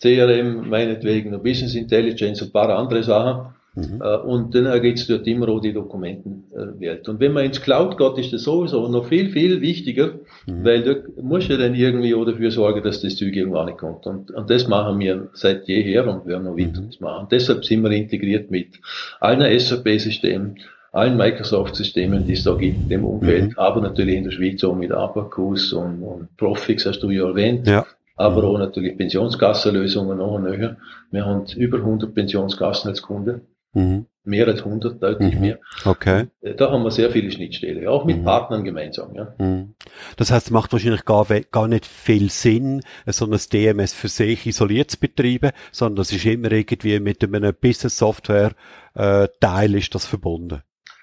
CRM, meinetwegen, Business Intelligence und ein paar andere Sachen. Mhm. Äh, und dann ergibt es dort immer auch die Dokumentenwelt. Und wenn man ins Cloud geht, ist das sowieso noch viel, viel wichtiger, mhm. weil da muss ja dann irgendwie auch dafür sorgen, dass das Zeug irgendwann nicht kommt. Und, und das machen wir seit jeher und werden noch weiter mhm. machen. Und deshalb sind wir integriert mit allen SAP-Systemen, allen Microsoft-Systemen, die es da gibt in dem Umfeld, mhm. aber natürlich in der Schweiz auch mit Abacus und, und Profix, hast du ja erwähnt. Ja aber auch natürlich Pensionskassenlösungen noch näher. Wir haben über 100 Pensionskassen als Kunde. Mhm. Mehr als 100, deutlich mhm. mehr. Okay. Äh, da haben wir sehr viele Schnittstellen, auch mit mhm. Partnern gemeinsam. Ja. Mhm. Das heißt, es macht wahrscheinlich gar, gar nicht viel Sinn, so ein DMS für sich isoliert zu betreiben, sondern das ist immer irgendwie mit einem Business-Software-Teil äh, ist das verbunden.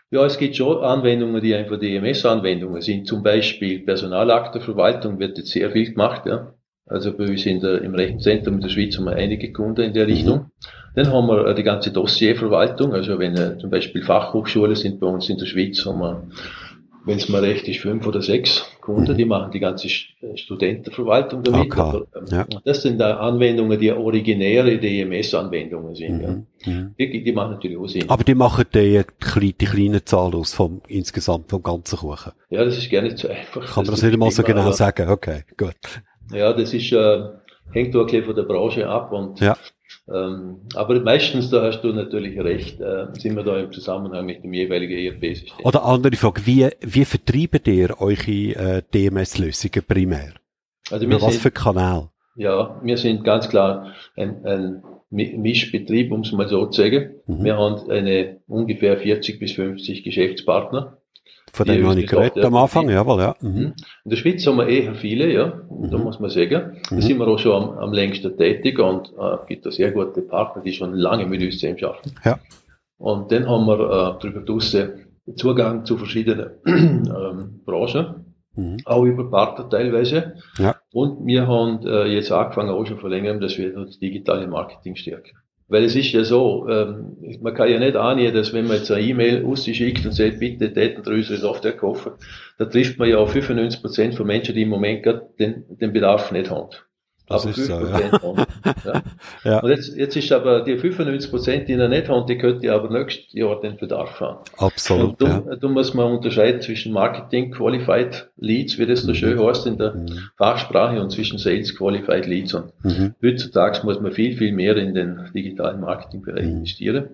Ja, es gibt schon Anwendungen, die einfach DMS-Anwendungen sind. Zum Beispiel Personalakteverwaltung wird jetzt sehr viel gemacht. Ja. Also bei uns in der, im Rechenzentrum in der Schweiz haben wir einige Kunden in der. Richtung. Mhm. Dann haben wir äh, die ganze Dossierverwaltung. Also wenn äh, zum Beispiel Fachhochschulen sind bei uns in der Schweiz, haben wir, wenn es mal recht ist, fünf oder sechs Kunden, mhm. die machen die ganze äh, Studentenverwaltung damit. Okay. Aber, ähm, ja. Das sind da Anwendungen, die originäre DMS-Anwendungen sind. Mhm. Ja. Mhm. Die, die, machen natürlich auch Sinn. Aber die machen die, die, die kleine Zahl aus vom insgesamt vom ganzen Kuchen. Ja, das ist gar nicht so einfach. Kann man das, das nicht mal so genau sagen? Okay, gut. Ja, das ist, äh, hängt auch ein von der Branche ab und, ja. ähm, aber meistens, da hast du natürlich recht, äh, sind wir da im Zusammenhang mit dem jeweiligen ERP-System. Oder andere Frage, wie, wie vertreibt ihr eure äh, DMS-Lösungen primär? Also Über was sind, für Kanal? Ja, wir sind ganz klar ein, ein Mischbetrieb, um es mal so zu sagen. Mhm. Wir haben eine ungefähr 40 bis 50 Geschäftspartner von dem habe ich geredet am Anfang, jawohl, ja. Mhm. mhm. In der Schweiz haben wir eher viele, ja, mhm. da muss man sagen. Da mhm. sind wir auch schon am, am längsten tätig und äh, gibt da sehr gute Partner, die schon lange mit uns zusammen arbeiten. Ja. Und dann haben wir äh, darüber draussen Zugang zu verschiedenen *clears throat* ähm, Branchen, mhm. auch über Partner teilweise. Ja. Und wir haben äh, jetzt angefangen, auch schon vor längerem, dass wir das digitale Marketing stärken. Weil es ist ja so, ähm, man kann ja nicht annehmen, dass wenn man jetzt eine E-Mail ausschickt und sagt, bitte täten wir unsere Software kaufen, da trifft man ja auf 95% von Menschen, die im Moment gerade den, den Bedarf nicht haben. Das aber 5% so, ja. haben. Ja. *laughs* ja. Und jetzt, jetzt ist aber die 95 Prozent, die er nicht haben, die könnte aber nächstes Jahr den Bedarf haben. Absolut. Und da, ja. da muss man unterscheiden zwischen Marketing Qualified Leads, wie das so mhm. schön heißt in der mhm. Fachsprache, und zwischen Sales Qualified Leads. Und mhm. heutzutage muss man viel, viel mehr in den digitalen Marketingbereich mhm. investieren.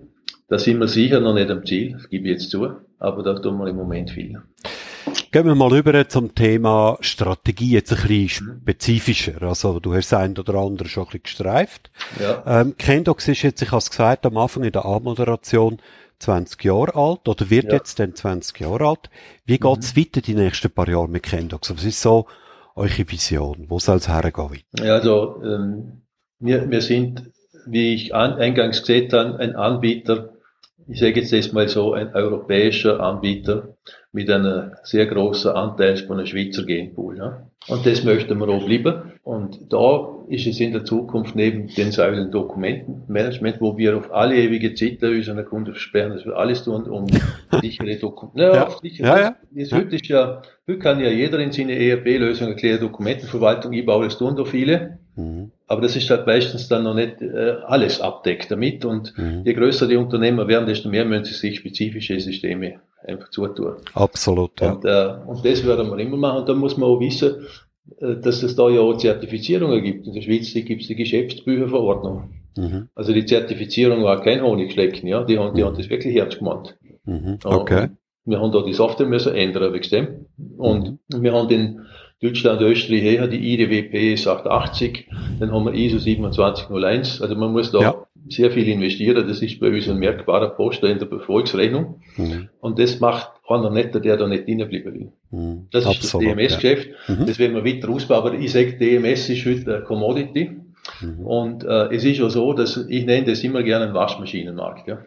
Da sind wir sicher noch nicht am Ziel, das gebe ich jetzt zu, aber da tun wir im Moment viel. Gehen wir mal über zum Thema Strategie, jetzt ein bisschen spezifischer. Also, du hast ein oder andere schon ein bisschen gestreift. Ja. Ähm, Kendox ist jetzt, ich habe es gesagt, am Anfang in der Anmoderation 20 Jahre alt oder wird ja. jetzt dann 20 Jahre alt. Wie mhm. geht's weiter die nächsten paar Jahre mit Kendox? Was ist so eure Vision? Wo soll es hergehen? Ja, also, ähm, wir, wir sind, wie ich an, eingangs gesagt habe, ein Anbieter ich sage jetzt erstmal so, ein europäischer Anbieter mit einem sehr großen Anteil von einem Schweizer Genpool. Ja. Und das möchten wir auch bleiben. Und da ist es in der Zukunft neben den Säulen Dokumentenmanagement, wo wir auf alle ewige Zeit unseren Kunden versperren, dass wir alles tun, um *laughs* sichere Dokumente. Ja, ja. Sicher, ja, ja. Das, heute ist ja, heute kann ja jeder in seine ERP-Lösung erklären, Dokumentenverwaltung, ich baue das tun da viele. Mhm. Aber das ist halt meistens dann noch nicht äh, alles abdeckt damit. Und mhm. je größer die Unternehmer werden, desto mehr müssen sie sich spezifische Systeme einfach zutun. Absolut, ja. Und, äh, und das werden wir immer machen. Und da muss man auch wissen, äh, dass es da ja auch Zertifizierungen gibt. In der Schweiz gibt es die Geschäftsbücherverordnung. Mhm. Also die Zertifizierung war kein Honigschlecken, ja. Die haben, die mhm. haben das wirklich ernst gemeint. Mhm. Okay. Und wir haben da die Software müssen ändern wegen dem. Und mhm. wir haben den Deutschland, Österreich her, die IDWP 880, dann haben wir ISO 2701. Also man muss da ja. Sehr viel investieren. Das ist bei uns ein merkbarer Poster in der Erfolgsrechnung. Mhm. Und das macht einer nicht, der da nicht reinbleiben will. Mhm. Das ist Absolut, das DMS-Geschäft. Ja. Mhm. Das werden wir weiter ausbauen. Aber ich sage, DMS ist heute eine Commodity. Mhm. Und äh, es ist ja so, dass ich nenne das immer gerne einen Waschmaschinenmarkt. Ja.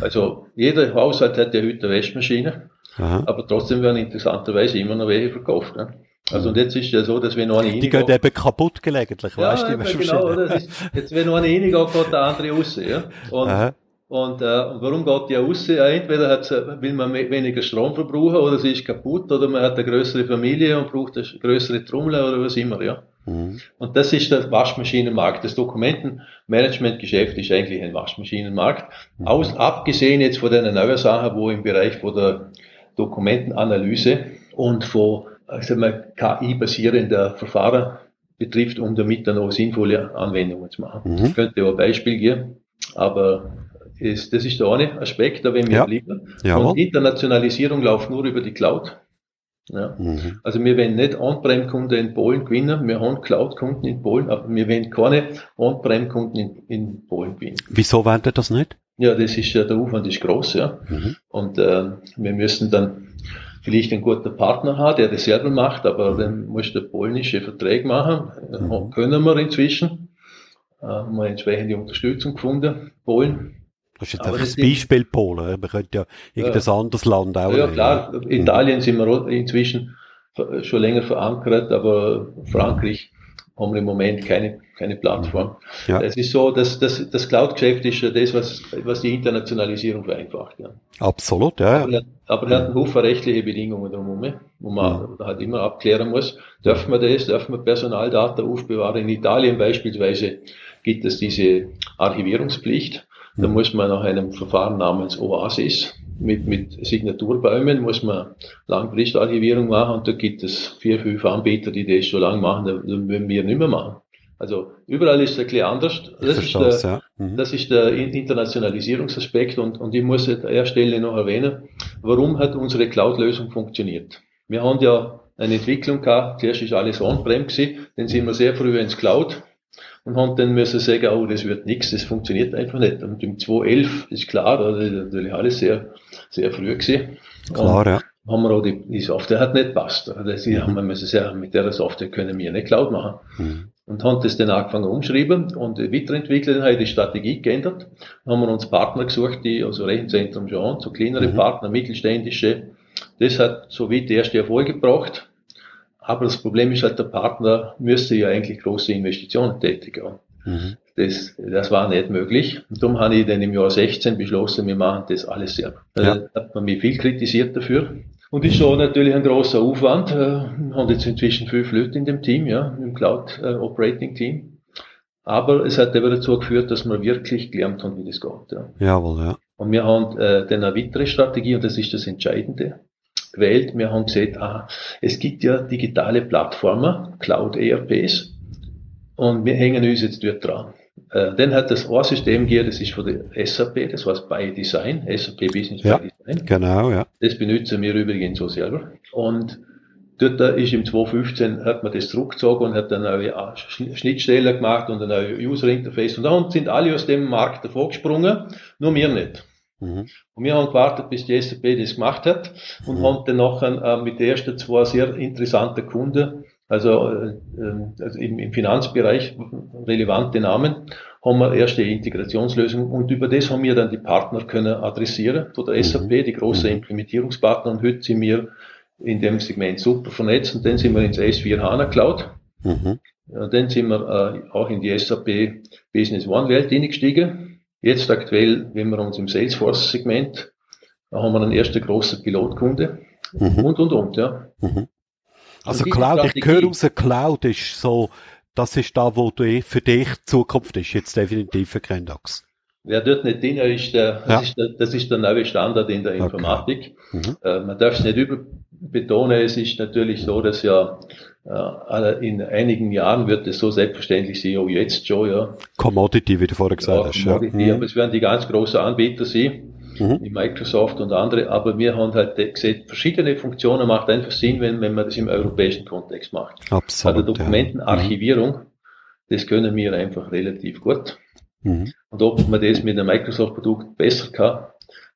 Also jeder Haushalt hat ja heute eine Waschmaschine. Aha. Aber trotzdem werden interessanterweise immer noch welche verkauft. Ja. Also und jetzt ist ja so, dass wenn noch eine Die gehen eben kaputt gelegentlich, ja, weißt du? Ja, genau, oder? Ist, jetzt wenn noch eine reingeht, geht der andere raus, ja. Und, und, äh, und warum geht die raus? Ja, entweder hat's, will man weniger Strom verbrauchen oder sie ist kaputt oder man hat eine größere Familie und braucht eine größere Trommel oder was immer, ja. Mhm. Und das ist der Waschmaschinenmarkt. Das Dokumentenmanagementgeschäft ist eigentlich ein Waschmaschinenmarkt. Mhm. Aus, abgesehen jetzt von den neuen Sachen, wo im Bereich von der Dokumentenanalyse und von also KI-basierender Verfahren betrifft, um damit dann auch sinnvolle Anwendungen zu machen. Mhm. Ich könnte auch ein Beispiel geben, aber ist, das ist der eine Aspekt, da wenn wir ja. bleiben. Jawohl. Und Internationalisierung läuft nur über die Cloud. Ja. Mhm. Also wir werden nicht On-Prem-Kunden in Polen gewinnen, wir haben Cloud-Kunden in Polen, aber wir werden keine On-Prem-Kunden in, in, Polen gewinnen. Wieso wollen wir das nicht? Ja, das ist ja, der Aufwand ist groß, ja. Mhm. Und äh, wir müssen dann vielleicht einen guten Partner haben, der das selber macht, aber dann muss der polnische Vertrag machen. Mhm. Können wir inzwischen. Äh, haben wir entsprechende Unterstützung gefunden. Polen. Das ist jetzt einfach das Beispiel Polen. Man könnte ja irgendein ja. anderes Land auch Ja, nehmen. klar. Mhm. Italien sind wir inzwischen schon länger verankert, aber Frankreich haben wir im Moment keine, keine Plattform. Ja. Es ist so, dass, dass das Cloud-Geschäft ist ja das, was, was die Internationalisierung vereinfacht. Ja. Absolut, ja. Aber, aber er hat einen Haufen rechtliche Bedingungen drumherum, wo man ja. halt immer abklären muss. Dürfen wir das? Dürfen wir Personaldaten aufbewahren? In Italien beispielsweise gibt es diese Archivierungspflicht. Da muss man nach einem Verfahren namens OASIS mit, mit Signaturbäumen muss man Langfristarchivierung machen und da gibt es vier, fünf Anbieter, die das schon lange machen, da würden wir nicht mehr machen. Also überall ist es ein bisschen anders. Das, ist der, ja. mhm. das ist der Internationalisierungsaspekt und, und ich muss an der Stelle noch erwähnen, warum hat unsere Cloud-Lösung funktioniert. Wir haben ja eine Entwicklung gehabt, zuerst ist alles on-prem gewesen, dann sind wir sehr früh ins Cloud und haben dann müssen sagen, oh, das wird nichts, das funktioniert einfach nicht. Und im 2011 ist klar, das ist natürlich alles sehr, sehr früh gewesen. Klar, und, ja. haben wir auch die, die Software hat nicht passt. Also sie mhm. haben müssen sagen, mit der Software können wir nicht Cloud machen. Mhm. Und haben das dann angefangen umschreiben und weiterentwickelt, dann habe ich die Strategie geändert. Dann haben wir uns Partner gesucht, die, also Rechenzentrum schon, so kleinere mhm. Partner, mittelständische. Das hat so weit die erste Erfolg gebracht. Aber das Problem ist halt, der Partner müsste ja eigentlich große Investitionen tätigen. Mhm. Das, das war nicht möglich. Und darum habe ich dann im Jahr 16 beschlossen, wir machen das alles selber. Ja. Da hat man mich viel kritisiert dafür. Und ist schon natürlich ein großer Aufwand. Wir äh, haben jetzt inzwischen fünf Leute in dem Team, ja, im Cloud äh, Operating Team. Aber es hat eben dazu geführt, dass wir wirklich gelernt haben, wie das geht. Ja. Jawohl, ja. Und wir haben äh, dann eine weitere Strategie, und das ist das Entscheidende, gewählt. Wir haben gesagt, aha, es gibt ja digitale Plattformen, Cloud ERPs, und wir hängen uns jetzt dort dran. Äh, dann hat das ein System gegeben, das ist von der SAP, das heißt By Design, SAP Business ja, by Design. Genau, ja. Das benutzen wir übrigens so selber. Und dort ist im 2015 hat man das zurückgezogen und hat eine neue Schnittstelle gemacht und ein neues User Interface. Und dann sind alle aus dem Markt davor gesprungen, nur wir nicht. Mhm. Und wir haben gewartet, bis die SAP das gemacht hat und mhm. haben dann nachher äh, mit den ersten zwei sehr interessanten Kunden also, äh, also im, im Finanzbereich relevante Namen, haben wir erste Integrationslösungen und über das haben wir dann die Partner können adressieren, von der mhm. SAP, die große mhm. Implementierungspartner und heute sind wir in dem Segment super vernetzt und dann sind wir ins S4 HANA Cloud. Mhm. Und dann sind wir äh, auch in die SAP Business One Welt eingestiegen. Jetzt aktuell, wenn wir uns im Salesforce Segment, da haben wir einen ersten großen Pilotkunde mhm. und, und, und, ja. Mhm. Also Cloud, ich höre raus, Cloud ist so, das ist da, wo du eh für dich Zukunft ist, jetzt definitiv für Kendox. Wer dort nicht drin ist, der, das, ist der, das ist der neue Standard in der Informatik. Okay. Mhm. Äh, man darf es nicht überbetonen, es ist natürlich so, dass ja äh, in einigen Jahren wird es so selbstverständlich sein, auch jetzt schon, ja. Commodity, wie du vorher gesagt ja, hast. Commodity, ja. aber es werden die ganz großen Anbieter sein mhm. wie Microsoft und andere, aber wir haben halt gesehen, verschiedene Funktionen macht einfach Sinn, wenn, wenn man das im europäischen Kontext macht. Absolut. Bei der Dokumentenarchivierung, ja. das können wir einfach relativ gut. Mhm. Und ob man das mit einem Microsoft-Produkt besser kann,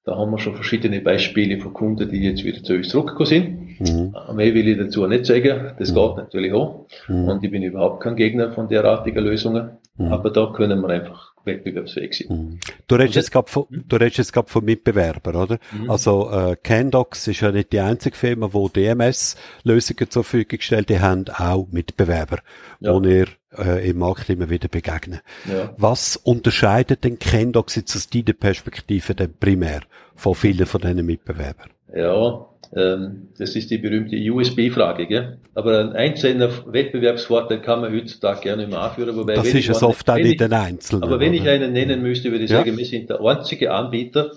da haben wir schon verschiedene Beispiele von Kunden, die jetzt wieder zu uns zurückgekommen sind. Mhm. Mehr will ich dazu nicht sagen. Das mhm. geht natürlich auch. Mhm. Und ich bin überhaupt kein Gegner von derartigen Lösungen. Mhm. Aber da können wir einfach wettbewerbsfähig sind. Mhm. Du redest jetzt gerade von, mhm. du redest jetzt gerade von Mitbewerbern, oder? Mhm. Also, äh, Candox ist ja nicht die einzige Firma, wo DMS-Lösungen zur Verfügung stellt. Die haben auch Mitbewerber, ja. wo ihr äh, im Markt immer wieder begegnen. Ja. Was unterscheidet denn Candox jetzt aus deiner Perspektive denn primär von vielen von diesen Mitbewerbern? Ja, das ist die berühmte USB-Frage, gell? Aber ein einzelner Wettbewerbsvorteil kann man heutzutage gerne mal anführen. Wobei, das ist es oft auch nicht ein Einzelner. Aber wenn ich einen nennen müsste, würde ich ja. sagen, wir sind der einzige Anbieter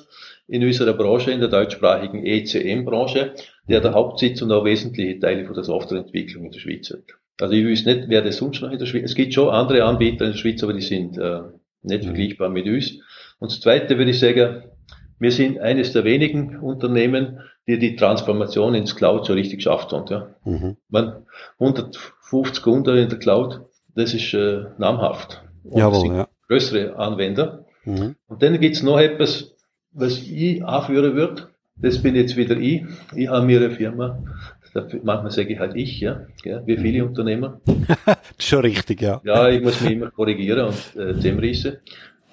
in unserer Branche, in der deutschsprachigen ECM-Branche, der der Hauptsitz und auch wesentliche Teile von der Softwareentwicklung in der Schweiz hat. Also ich weiß nicht, wer das sonst noch in der Schweiz, es gibt schon andere Anbieter in der Schweiz, aber die sind äh, nicht mhm. vergleichbar mit uns. Und das Zweite würde ich sagen, wir sind eines der wenigen Unternehmen, die die Transformation ins Cloud so richtig geschafft haben. Ja. Mhm. Man, 150 Kunden in der Cloud, das ist äh, namhaft. Und Jawohl, ja. Größere Anwender. Mhm. Und dann gibt's noch etwas, was ich anführen würde. Das bin jetzt wieder ich. Ich habe mir eine Firma, manchmal sage ich halt ich, ja, ja wie viele mhm. Unternehmer. *laughs* Schon richtig, ja. Ja, ich muss mich immer korrigieren und äh, zusammenreißen.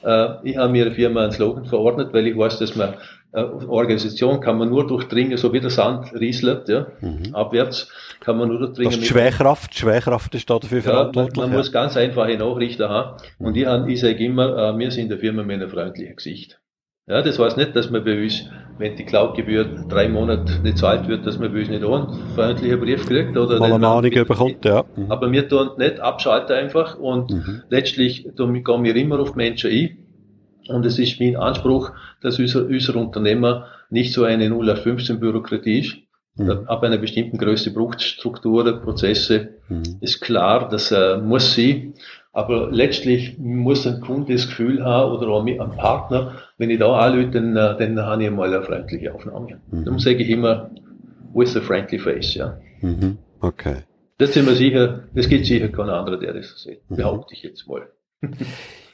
Äh, ich habe mir eine Firma einen Slogan verordnet, weil ich weiß, dass man Organisation kann man nur durchdringen, so wie der Sand rieselt, ja, mhm. abwärts kann man nur durchdringen. Das ist Schwerkraft, Schwerkraft ist da dafür ja, verantwortlich. Man, man ja. muss ganz einfache Nachrichten haben. Und ich, ich sage immer, äh, wir sind der Firma mit einem freundlichen Gesicht. Ja, das heißt nicht, dass man bei uns, wenn die Cloud-Gebühr drei Monate nicht zahlt wird, dass man bei uns nicht auch einen freundlichen Brief kriegt oder Mal eine Ahnung bekommt, ja. Mhm. Aber wir tun nicht abschalten einfach und mhm. letztlich gehen wir immer auf Menschen ein. Und es ist mein Anspruch, dass unser, unser Unternehmer nicht so eine 0 auf 15 Bürokratie ist. Mhm. Ab einer bestimmten Größe braucht Strukturen, Prozesse. Mhm. Ist klar, das äh, muss sie. Aber letztlich muss ein Kunde das Gefühl haben oder auch ein Partner, wenn ich da anrufe, dann, äh, dann habe ich mal eine freundliche Aufnahme. Mhm. Darum sage ich immer, with a friendly face, ja. Mhm. Okay. Das sind wir sicher, das gibt sicher kein anderer, der das so sieht. Mhm. Behaupte ich jetzt mal. *laughs*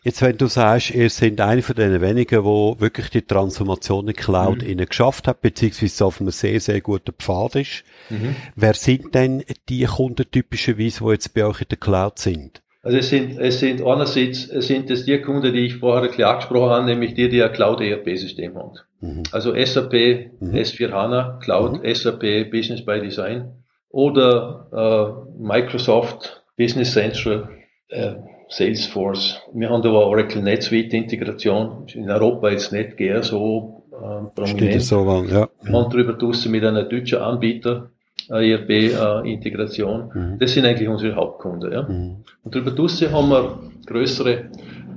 Jetzt, wenn du sagst, ihr seid einer von den wenigen, wo wirklich die Transformation in Cloud mhm. geschafft hat, beziehungsweise auf einem sehr, sehr guten Pfad ist. Mhm. Wer sind denn die Kunden typischerweise, die jetzt bei euch in der Cloud sind? Also es sind, es sind einerseits sind es die Kunden, die ich vorher bisschen angesprochen habe, nämlich die, die ein Cloud ERP-System haben. Mhm. Also SAP, mhm. S4 HANA, Cloud, mhm. SAP, Business by Design oder äh, Microsoft, Business Central, äh, Salesforce. Wir haben da eine Oracle NetSuite Integration. In Europa jetzt nicht gern so äh, prominent. So lang, ja. Wir haben darüber draussen mit einem deutschen Anbieter ERP-Integration. Äh, mhm. Das sind eigentlich unsere Hauptkunden. Ja. Mhm. Und darüber draussen haben wir größere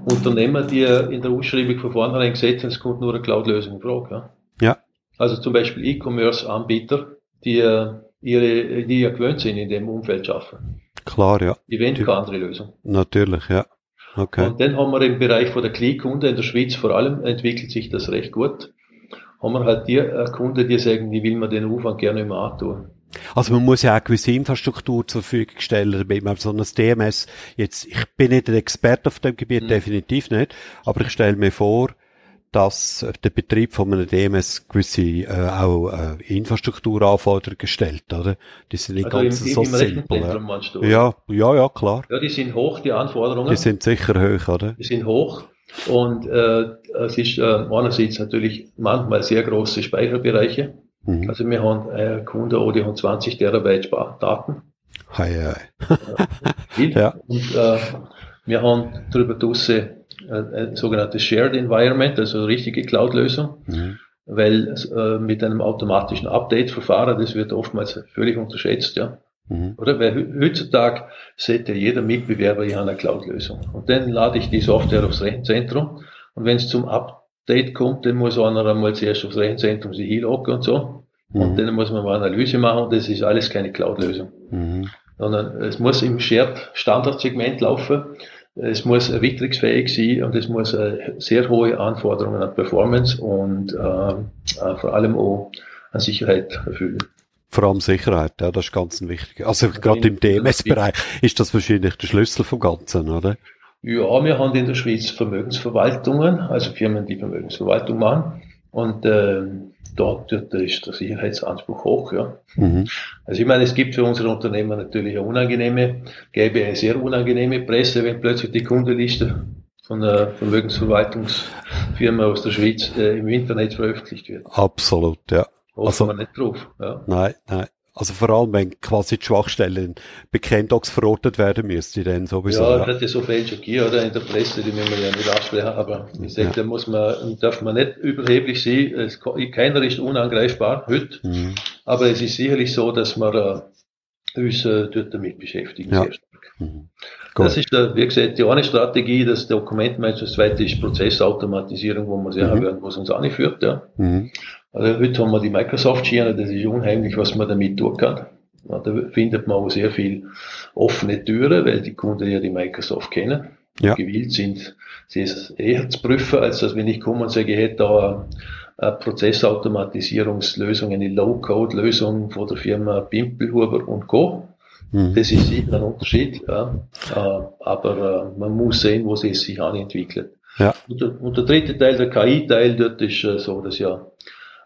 Unternehmer, die in der Ausschreibung von vornherein gesetzt haben, es kommt nur eine Cloud-Lösung. Ja. ja. Also zum Beispiel E-Commerce-Anbieter, die äh, ihre, die ja gewöhnt sind, in dem Umfeld zu arbeiten. Klar, ja. Die wollen keine andere Lösung. Natürlich, ja. Okay. Und dann haben wir im Bereich von der Key-Kunde, in der Schweiz vor allem, entwickelt sich das recht gut. Haben wir halt die äh, Kunden, die sagen, die will man den Aufwand gerne immer antun. Also man muss ja auch gewisse Infrastruktur zur Verfügung stellen, damit man so ein DMS jetzt, ich bin nicht ein Experte auf dem Gebiet, mhm. definitiv nicht, aber ich stelle mir vor, dass der Betrieb von einem DMS gewisse äh, auch äh, Infrastrukturanforderungen stellt, oder? Die sind nicht also ganz im, so im simpel. Ja. ja, ja, ja, klar. Ja, die sind hoch, die Anforderungen. Die sind sicher hoch, oder? Die sind hoch. Und äh, es ist äh, einerseits natürlich manchmal sehr große Speicherbereiche. Mhm. Also wir haben äh, Kunden, die haben 20 Terabyte Daten. Hei, hei. *laughs* ja. Und äh, wir haben darüber draussen ein, ein sogenanntes Shared Environment, also eine richtige Cloud-Lösung. Mhm. Weil äh, mit einem automatischen Update-Verfahren, das wird oftmals völlig unterschätzt, ja. Mhm. Oder? Weil heutzutage sieht ja jeder Mitbewerber, ich habe eine Cloud-Lösung. Und dann lade ich die Software aufs Rechenzentrum und wenn es zum Update kommt, dann muss einer einmal zuerst aufs Rechenzentrum sich hinloggen und so. Mhm. Und dann muss man mal Analyse machen und das ist alles keine Cloud-Lösung. Mhm. Sondern es muss im Shared-Standard-Segment laufen es muss erwitterungsfähig sein und es muss äh, sehr hohe Anforderungen an Performance und äh, äh, vor allem auch an Sicherheit erfüllen. Vor allem Sicherheit, ja, das ist ganz wichtig. Also gerade im DMS-Bereich ist das wahrscheinlich der Schlüssel vom Ganzen, oder? Ja, wir haben in der Schweiz Vermögensverwaltungen, also Firmen, die Vermögensverwaltung machen. Und äh, dort ist der Sicherheitsanspruch hoch. Ja. Mhm. Also ich meine, es gibt für unsere Unternehmer natürlich eine unangenehme, gäbe eine sehr unangenehme Presse, wenn plötzlich die Kundenliste von einer Vermögensverwaltungsfirma aus der Schweiz äh, im Internet veröffentlicht wird. Absolut, ja. Hoffen also, wir nicht drauf. Ja. Nein, nein. Also vor allem, wenn quasi die Schwachstellen Bekenndocs verortet werden müsste, dann sowieso. Ja, ja. ja so viel schon gegeben, oder? In der Presse, die müssen wir ja nicht ansprechen, aber ich sage, ja. da muss man, darf man nicht überheblich sein. Es, keiner ist unangreifbar, heute. Mhm. Aber es ist sicherlich so, dass wir äh, uns äh, dort damit beschäftigen, ja. sehr stark. Mhm. Das ist, äh, wie gesagt, die eine Strategie, das Dokumentmanagement, das zweite ist Prozessautomatisierung, wo man sehr mhm. werden, was uns anführt, ja. Mhm. Also heute haben wir die Microsoft-Schiene, das ist unheimlich, was man damit tun kann. Ja, da findet man auch sehr viel offene Türen, weil die Kunden ja die Microsoft kennen. Ja. Gewillt sind, sie es eher zu prüfen, als dass wenn ich komme und sage, ich hätte da eine Prozessautomatisierungslösung, eine Low-Code-Lösung von der Firma Pimpelhuber und Co. Mhm. Das ist sicher ein Unterschied, ja. Äh, aber äh, man muss sehen, wo es sich anentwickelt. Ja. Und, der, und der dritte Teil, der KI-Teil, dort ist äh, so, dass ja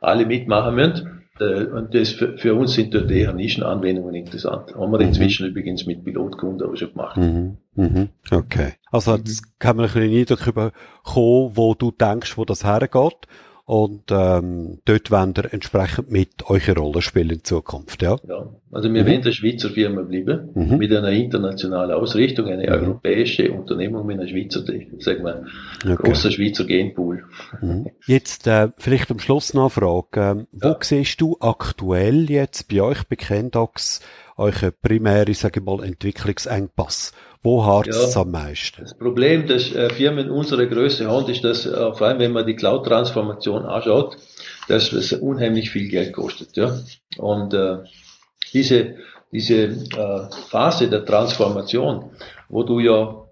alle mitmachen müssen. Äh, und das für, für uns sind dort eher Nischenanwendungen interessant. Haben wir mhm. inzwischen übrigens mit Pilotkunden aber schon gemacht. Mhm. Mhm. Okay. Also, das kann man ein bisschen Eindruck bekommen, wo du denkst, wo das hergeht und ähm, dort wollen wir entsprechend mit euch eine Rolle spielen in Zukunft, ja? Ja, also wir mhm. werden eine Schweizer Firma bleiben, mhm. mit einer internationalen Ausrichtung, eine mhm. europäische Unternehmung mit einer Schweizer, sagen wir, okay. großer Schweizer Genpool. Mhm. Jetzt äh, vielleicht am Schluss noch eine Frage. Ähm, ja. Wo siehst du aktuell jetzt bei euch bei Kendox euren primären, sage ich mal, Entwicklungsengpass? Wo hart ja, es am meisten? Das Problem, das äh, Firmen unserer Größe haben, ist, dass äh, vor allem, wenn man die Cloud-Transformation anschaut, dass es unheimlich viel Geld kostet. Ja? Und äh, diese, diese äh, Phase der Transformation, wo du ja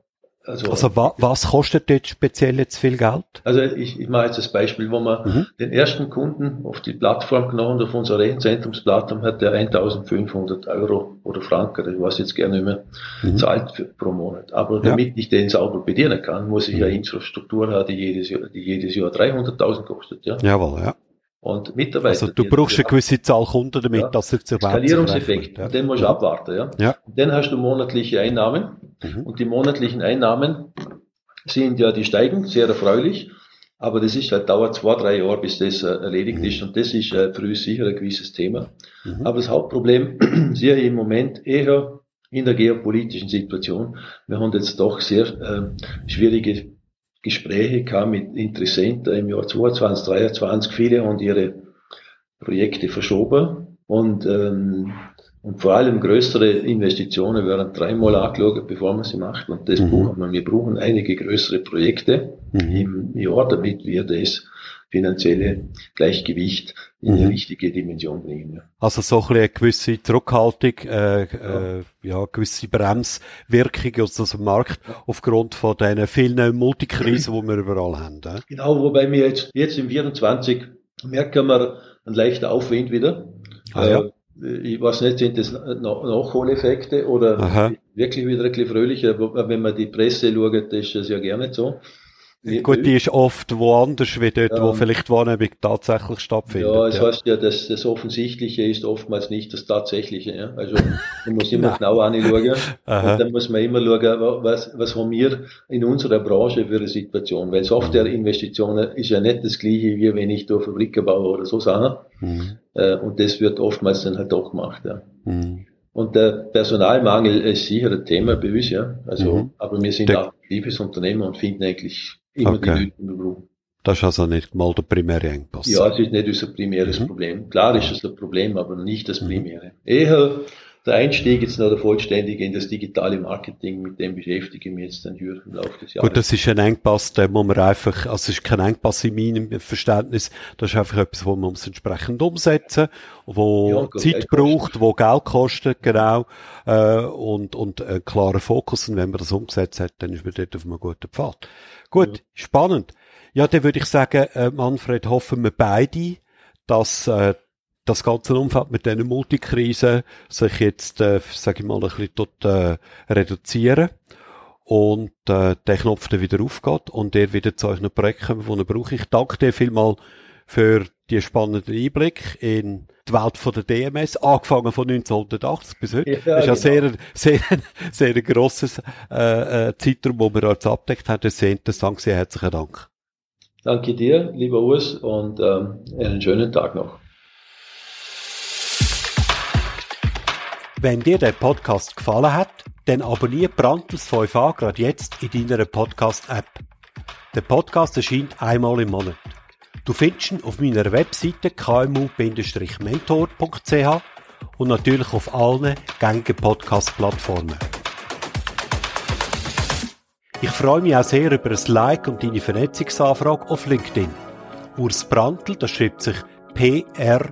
also, also wa was kostet jetzt speziell jetzt viel Geld? Also ich, ich mache jetzt das Beispiel, wo man mhm. den ersten Kunden auf die Plattform genommen, auf unserer Rechenzentrumsplattform hat der 1500 Euro oder Franken, ich weiß jetzt gerne nicht mehr, mhm. zahlt für, pro Monat. Aber damit ja. ich den sauber bedienen kann, muss ich mhm. ja Infrastruktur haben, die jedes Jahr, die jedes Jahr 300.000 kostet. Ja? Jawohl, ja. Und Mitarbeiter. Also du brauchst eine gewisse Zahl Kunden damit, ja, dass sich zur Skalierungseffekt, ja. den musst du abwarten. Ja? Ja. dann hast du monatliche Einnahmen mhm. und die monatlichen Einnahmen sind ja, die steigen, sehr erfreulich, aber das ist halt, dauert zwei, drei Jahre, bis das äh, erledigt mhm. ist und das ist äh, für uns sicher ein gewisses Thema. Mhm. Aber das Hauptproblem *clears throat* sehe ich im Moment eher in der geopolitischen Situation. Wir haben jetzt doch sehr äh, schwierige Gespräche kam mit Interessenten im Jahr 2022, 2023. Viele haben ihre Projekte verschoben und, ähm, und vor allem größere Investitionen werden dreimal angeschaut, bevor man sie macht. Und das mhm. brauchen wir. Wir brauchen einige größere Projekte mhm. im Jahr, damit wir das finanzielle Gleichgewicht in eine mhm. richtige Dimension bringen. Also so ein bisschen eine gewisse Zurückhaltung, äh, ja. Äh, ja, gewisse Bremswirkung aus dem Markt aufgrund von den vielen Multikrisen, die wir überall haben. Äh? Genau, wobei wir jetzt, jetzt im 24 merken wir einen leichten Aufwind wieder. Ah, ja. Äh, ich weiß nicht, sind das Nachholeffekte oder Aha. wirklich wieder ein bisschen fröhlicher, aber wenn man die Presse schaut, ist das ja gerne so. Gut, die ist oft woanders wie dort, ähm, wo vielleicht Wahrnehmung tatsächlich stattfindet. Ja, es ja. heißt ja, dass das Offensichtliche ist oftmals nicht das Tatsächliche. Ja? Also man muss immer genau anschauen und dann muss man immer schauen, was, was haben wir in unserer Branche für eine Situation. Weil Softwareinvestitionen ist ja nicht das gleiche, wie wenn ich da Fabriken baue oder so Sachen. Mhm. Äh, und das wird oftmals dann halt doch gemacht. Ja. Mhm. Und der Personalmangel ist sicher ein Thema bei uns, ja. Also, mhm. aber wir sind auch aktives Unternehmen und finden eigentlich immer okay. die Leute im Das ist also nicht mal der primäre Engpass. Ja, es ist nicht unser primäres mhm. Problem. Klar ist es ein Problem, aber nicht das mhm. primäre. Mhm. Eher der Einstieg jetzt noch der vollständige in das digitale Marketing, mit dem beschäftige ich mich jetzt dann hier im Laufe des Jahres. Gut, das ist ein Engpass, den muss man einfach, also es ist kein Engpass in meinem Verständnis, das ist einfach etwas, wo man muss entsprechend umsetzen, wo ja, gut, Zeit braucht, wo Geld kostet, genau, äh, und, und einen klaren Fokus, und wenn man das umgesetzt hat, dann ist man dort auf einem guten Pfad. Gut, ja. spannend. Ja, dann würde ich sagen, äh, Manfred, hoffen wir beide, dass äh, das ganze Umfeld mit diesen Multikrisen sich jetzt, äh, sage ich mal, ein bisschen dort, äh, reduzieren und äh, der Knopf dann wieder aufgeht und der wieder zu euch Projekt kommt, den ihr braucht. Ich danke dir vielmal für die spannenden Einblick in die Welt von der DMS, angefangen von 1980 bis heute. Ja, das ist ja genau. sehr, sehr, sehr grosses äh, äh, Zeitraum, wo wir jetzt abdeckt haben. Das ist sehr interessant. Sehr herzlichen Dank. Danke dir, lieber Urs, und ähm, einen schönen Tag noch. Wenn dir der Podcast gefallen hat, dann abonniere Brandtels 5a gerade jetzt in deiner Podcast-App. Der Podcast erscheint einmal im Monat. Du findest ihn auf meiner Webseite kmu-mentor.ch und natürlich auf allen gängigen Podcast-Plattformen. Ich freue mich auch sehr über ein Like und deine Vernetzungsanfrage auf LinkedIn. Urs Brandl, das schreibt sich P-R-A-N-T-L,